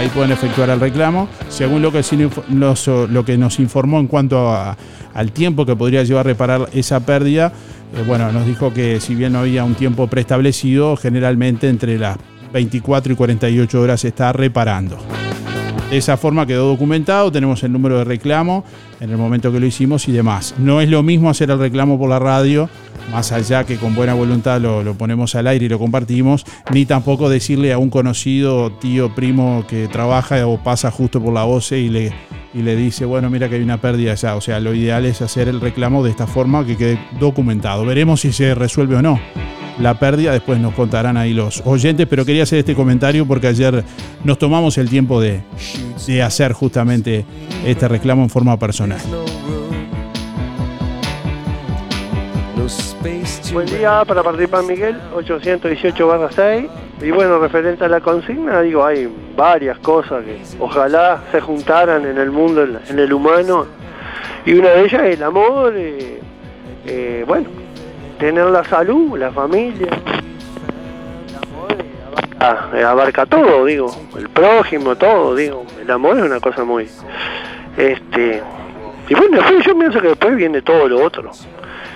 Ahí pueden efectuar el reclamo. Según lo que, sí nos- informó en cuanto al tiempo que podría llevar a reparar esa pérdida, eh, bueno, nos dijo que si bien no había un tiempo preestablecido, generalmente entre las 24 y 48 horas se está reparando. De esa forma quedó documentado, tenemos el número de reclamo en el momento que lo hicimos y demás. No es lo mismo hacer el reclamo por la radio, más allá que con buena voluntad lo, ponemos al aire y lo compartimos, ni tampoco decirle a un conocido, tío, primo que trabaja o pasa justo por la OCE y le, y le dice, bueno, mira que hay una pérdida allá. O sea, lo ideal es hacer el reclamo de esta forma que quede documentado. Veremos si se resuelve o no la pérdida. Después nos contarán ahí los oyentes, pero quería hacer este comentario porque ayer nos tomamos el tiempo de, de hacer justamente este reclamo en forma personal. Buen día para participar Miguel, 818 barra 6. Y bueno, referente a la consigna, digo, hay varias cosas que ojalá se juntaran en el mundo, en el humano. Y una de ellas es el amor, eh, eh, bueno, tener la salud, la familia. El amor abarca, abarca todo, digo, el prójimo, todo, digo. El amor es una cosa muy... este Y bueno, yo pienso que después viene todo lo otro.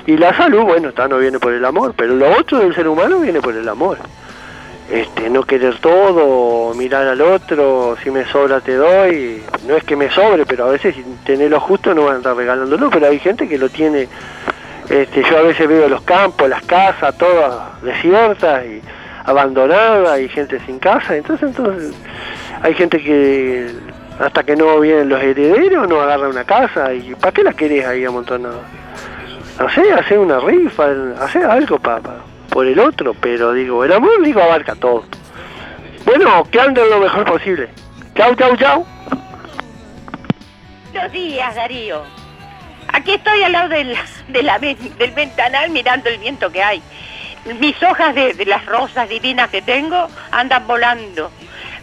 Y la salud, bueno, está no viene por el amor, pero lo otro del ser humano viene por el amor. Este, no querer todo, mirar al otro, si me sobra te doy, no es que me sobre, pero a veces sin tenerlo justo no van a estar regalándolo, pero hay gente que lo tiene, este, yo a veces veo los campos, las casas, todas desiertas y abandonadas y gente sin casa, entonces entonces hay gente que hasta que no vienen los herederos no agarra una casa y ¿para qué la querés ahí amontonada? Sé, hacer una rifa, hacer algo para por el otro, pero digo, el amor digo abarca todo. Bueno, que anden lo mejor posible. Chau, chau, chau. Buenos días, Darío. Aquí estoy al lado del, de la, del ventanal mirando el viento que hay. Mis hojas de, de, las rosas divinas que tengo andan volando.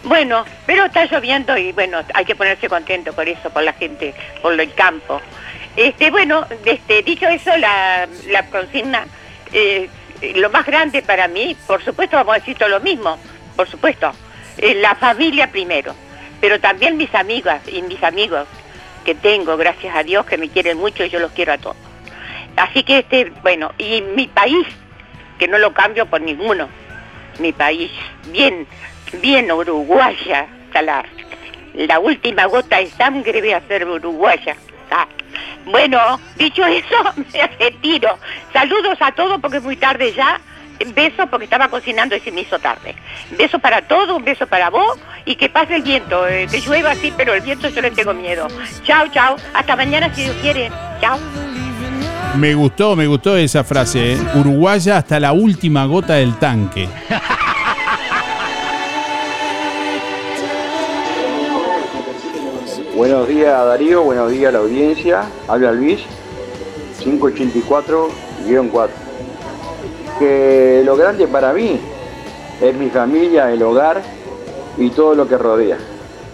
Bueno, pero está lloviendo y bueno, hay que ponerse contento por eso, por la gente, por el campo. Este, bueno, este, dicho eso, la, la consigna, eh, lo más grande para mí, por supuesto vamos a decir todo lo mismo, por supuesto, la familia primero, pero también mis amigas y mis amigos que tengo, gracias a Dios, que me quieren mucho y yo los quiero a todos. Así que, este, bueno, y mi país, que no lo cambio por ninguno, mi país, bien, bien uruguaya, la, la última gota de sangre voy a ser uruguaya. Ah. Bueno, dicho eso, me retiro. Saludos a todos porque es muy tarde ya. Besos porque estaba cocinando y se me hizo tarde. Beso para todos, un beso para vos y que pase el viento. Eh, que llueva así, pero el viento yo le tengo miedo. Chao, chao. Hasta mañana si Dios quiere. Chao. Me gustó, me gustó esa frase. ¿eh? Uruguaya hasta la última gota del tanque. Buenos días Darío, buenos días a la audiencia. Habla Luis, 584-4. Que lo grande para mí es mi familia, el hogar y todo lo que rodea.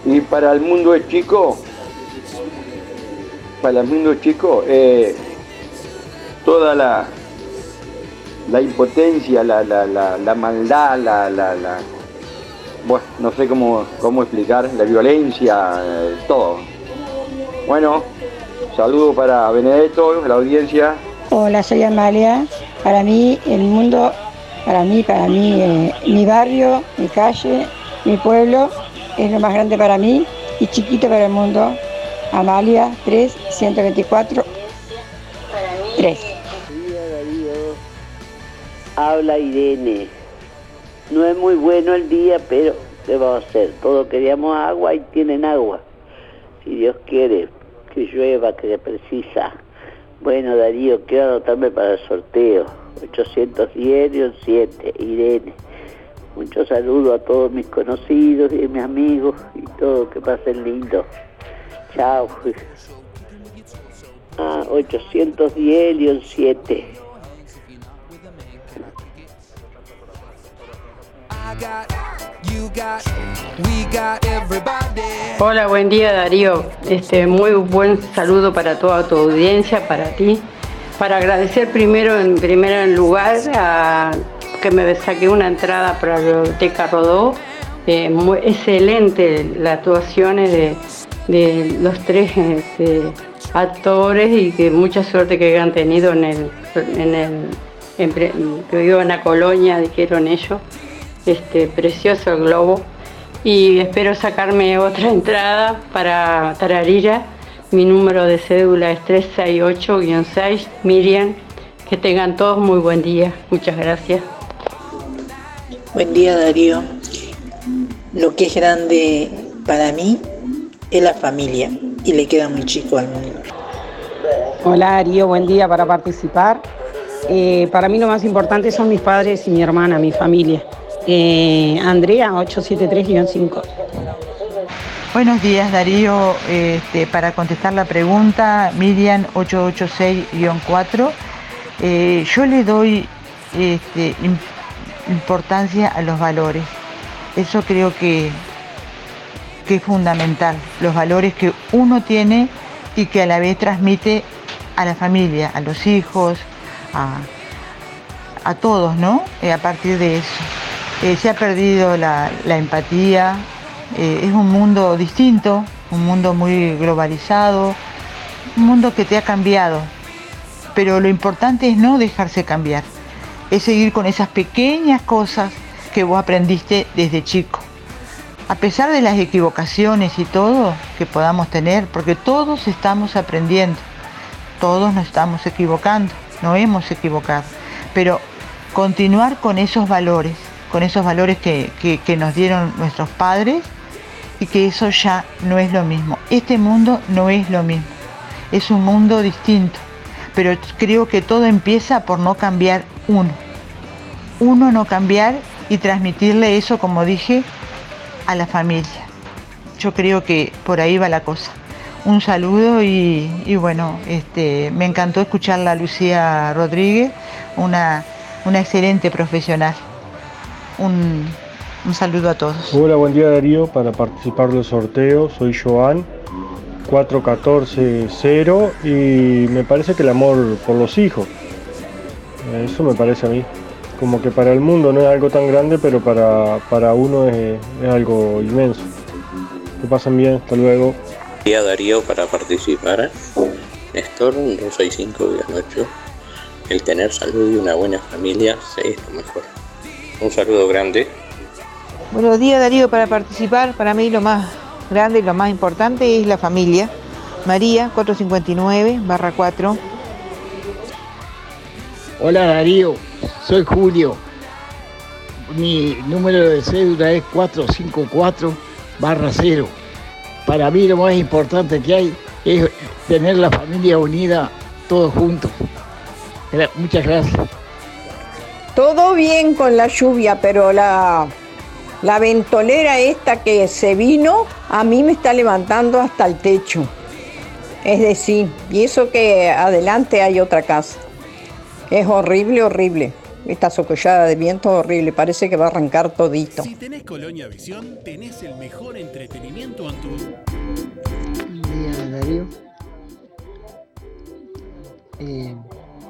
Y para el mundo chico, para el mundo chico, eh, toda la, la impotencia, la, la, la, la maldad, la, la, la bueno, no sé cómo, cómo explicar, la violencia, eh, todo. Bueno, saludo para Benedetto, la audiencia. Hola, soy Amalia. Para mí, el mundo, para mí, para mí, eh, mi barrio, mi calle, mi pueblo, es lo más grande para mí y chiquito para el mundo. Amalia 3, 124, 3. Habla Irene. No es muy bueno el día, pero ¿qué vamos a hacer? Todos queríamos agua y tienen agua. Si Dios quiere, que llueva, que se precisa. Bueno, Darío, quiero anotarme para el sorteo. 810 7, Irene. Muchos saludos a todos mis conocidos y mis amigos y todo, que pasen lindo. Chao. Ah, 810 Hola, buen día Darío. Este, muy buen saludo para toda tu audiencia, para ti. Para agradecer primero en primer lugar a que me saqué una entrada para la biblioteca Rodó. Eh, muy excelente las actuaciones de, los tres este, actores y que mucha suerte que han tenido en el, en en, que a Colonia, dijeron ellos este precioso el globo y espero sacarme otra entrada para Tararira. Mi número de cédula es 368-6, Miriam. Que tengan todos muy buen día. Muchas gracias. Buen día Darío. Lo que es grande para mí es la familia y le queda muy chico al mundo. Hola Darío, buen día para participar. Eh, para mí lo más importante son mis padres y mi hermana, mi familia. Eh, Andrea 873-5. Buenos días Darío, este, para contestar la pregunta, Miriam 886-4. Eh, yo le doy este, importancia a los valores. Eso creo que, que es fundamental, los valores que uno tiene y que a la vez transmite a la familia, a los hijos, a, todos, ¿no? Eh, a partir de eso. Eh, se ha perdido la, empatía, eh, es un mundo distinto, un mundo muy globalizado, un mundo que te ha cambiado, pero lo importante es no dejarse cambiar, es seguir con esas pequeñas cosas que vos aprendiste desde chico. A pesar de las equivocaciones y todo que podamos tener, porque todos estamos aprendiendo, todos nos estamos equivocando, no hemos equivocado, pero continuar con esos valores, con esos valores que, que nos dieron nuestros padres y que eso ya no es lo mismo. Este mundo no es lo mismo, es un mundo distinto, pero creo que todo empieza por no cambiar uno. Uno no cambiar y transmitirle eso, como dije, a la familia. Yo creo que por ahí va la cosa. Un saludo y, bueno, este, me encantó escucharla a Lucía Rodríguez, una, una excelente profesional. Un, un saludo a todos. Hola, buen día Darío. Para participar del sorteo soy Joan, 4140 y me parece que el amor por los hijos. Eso me parece a mí. Como que para el mundo no es algo tan grande, pero para, para uno es, algo inmenso. Que pasen bien, hasta luego. Día Darío para participar. Néstor 265-8. El tener salud y una buena familia es lo mejor. Un saludo grande Buenos días Darío, para participar, para mí lo más grande y lo más importante es la familia. María, 459, barra 4. Hola Darío, soy Julio. Mi número de cédula es 454 barra 0. Para mí lo más importante que hay es tener la familia unida todos juntos. Muchas gracias. Todo bien con la lluvia, pero la la ventolera esta que se vino a mí me está levantando hasta el techo. Es decir, y eso que adelante hay otra casa. Es horrible, horrible. Esta socollada de viento es horrible, parece que va a arrancar todito. Si tenés Colonia Visión, tenés el mejor entretenimiento en tu... Buen día, Darío. Eh,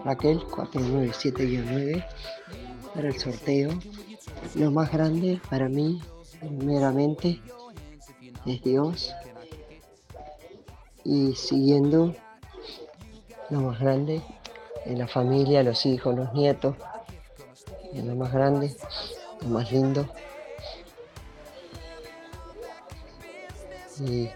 Raquel, 497-9, para el sorteo lo más grande para mí, primeramente, es Dios. Y siguiendo, lo más grande es la familia, los hijos, los nietos. Es lo más grande, lo más lindo. Y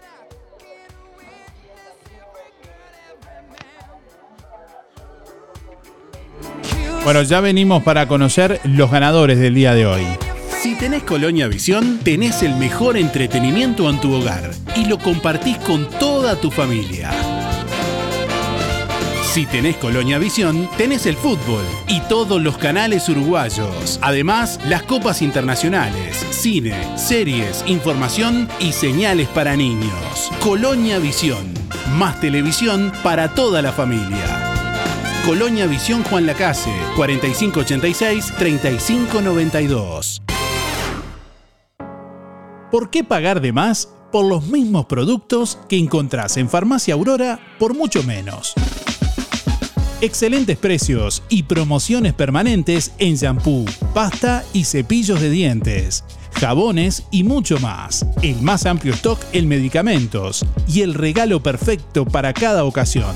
Bueno, ya venimos para conocer los ganadores del día de hoy. Si tenés Colonia Visión, tenés el mejor entretenimiento en tu hogar y lo compartís con toda tu familia. Si tenés Colonia Visión, tenés el fútbol y todos los canales uruguayos. Además, las copas internacionales, cine, series, información y señales para niños. Colonia Visión, más televisión para toda la familia. Colonia Visión Juan Lacase, 4586-3592. ¿Por qué pagar de más por los mismos productos que encontrás en Farmacia Aurora por mucho menos? Excelentes precios y promociones permanentes en shampoo, pasta y cepillos de dientes, jabones y mucho más. El más amplio stock en medicamentos y el regalo perfecto para cada ocasión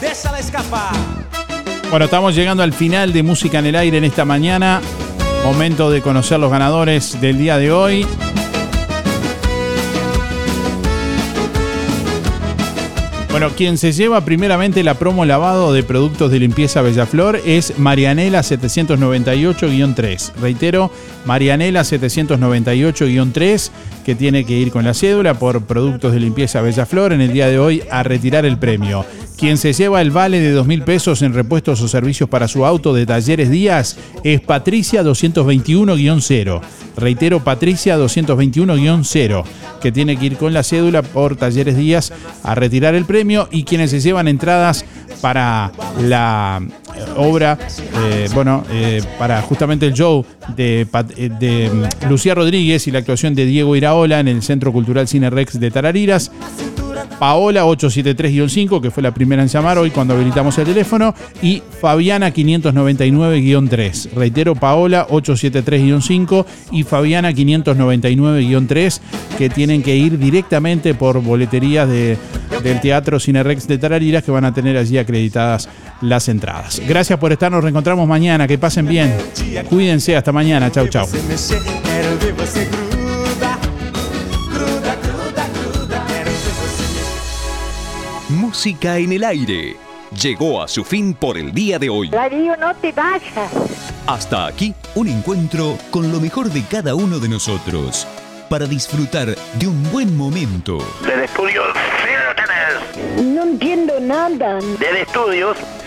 Deixa ela escapar. Bueno, estamos llegando al final de Música en el Aire en esta mañana. Momento de conocer los ganadores del día de hoy. Bueno, quien se lleva primeramente la promo lavado de productos de limpieza Bellaflor es Marianela 798-3. Reitero, Marianela 798-3, que tiene que ir con la cédula por productos de limpieza Bellaflor en el día de hoy a retirar el premio. Quien se lleva el vale de 2 mil pesos en repuestos o servicios para su auto de Talleres Díaz es Patricia 221-0. Reitero, Patricia 221-0, que tiene que ir con la cédula por Talleres Díaz a retirar el premio y quienes se llevan entradas para la eh, obra, eh, bueno, eh, para justamente el show de, de mm, Lucía Rodríguez y la actuación de Diego Iraola en el Centro Cultural Cine Rex de Tarariras. Paola 873-5, que fue la primera en llamar hoy cuando habilitamos el teléfono, y Fabiana 599-3. Reitero, Paola 873-5 y Fabiana 599-3, que tienen que ir directamente por boleterías de- del Teatro Cinerex de Tarariras, que van a tener allí acreditadas las entradas. Gracias por estar, nos reencontramos mañana, que pasen bien. Cuídense, hasta mañana, chau chau. Música en el aire. Llegó a su fin por el día de hoy. Darío, no te vayas. Hasta aquí un encuentro con lo mejor de cada uno de nosotros para disfrutar de un buen momento. Del estudio. No entiendo nada. Del estudios,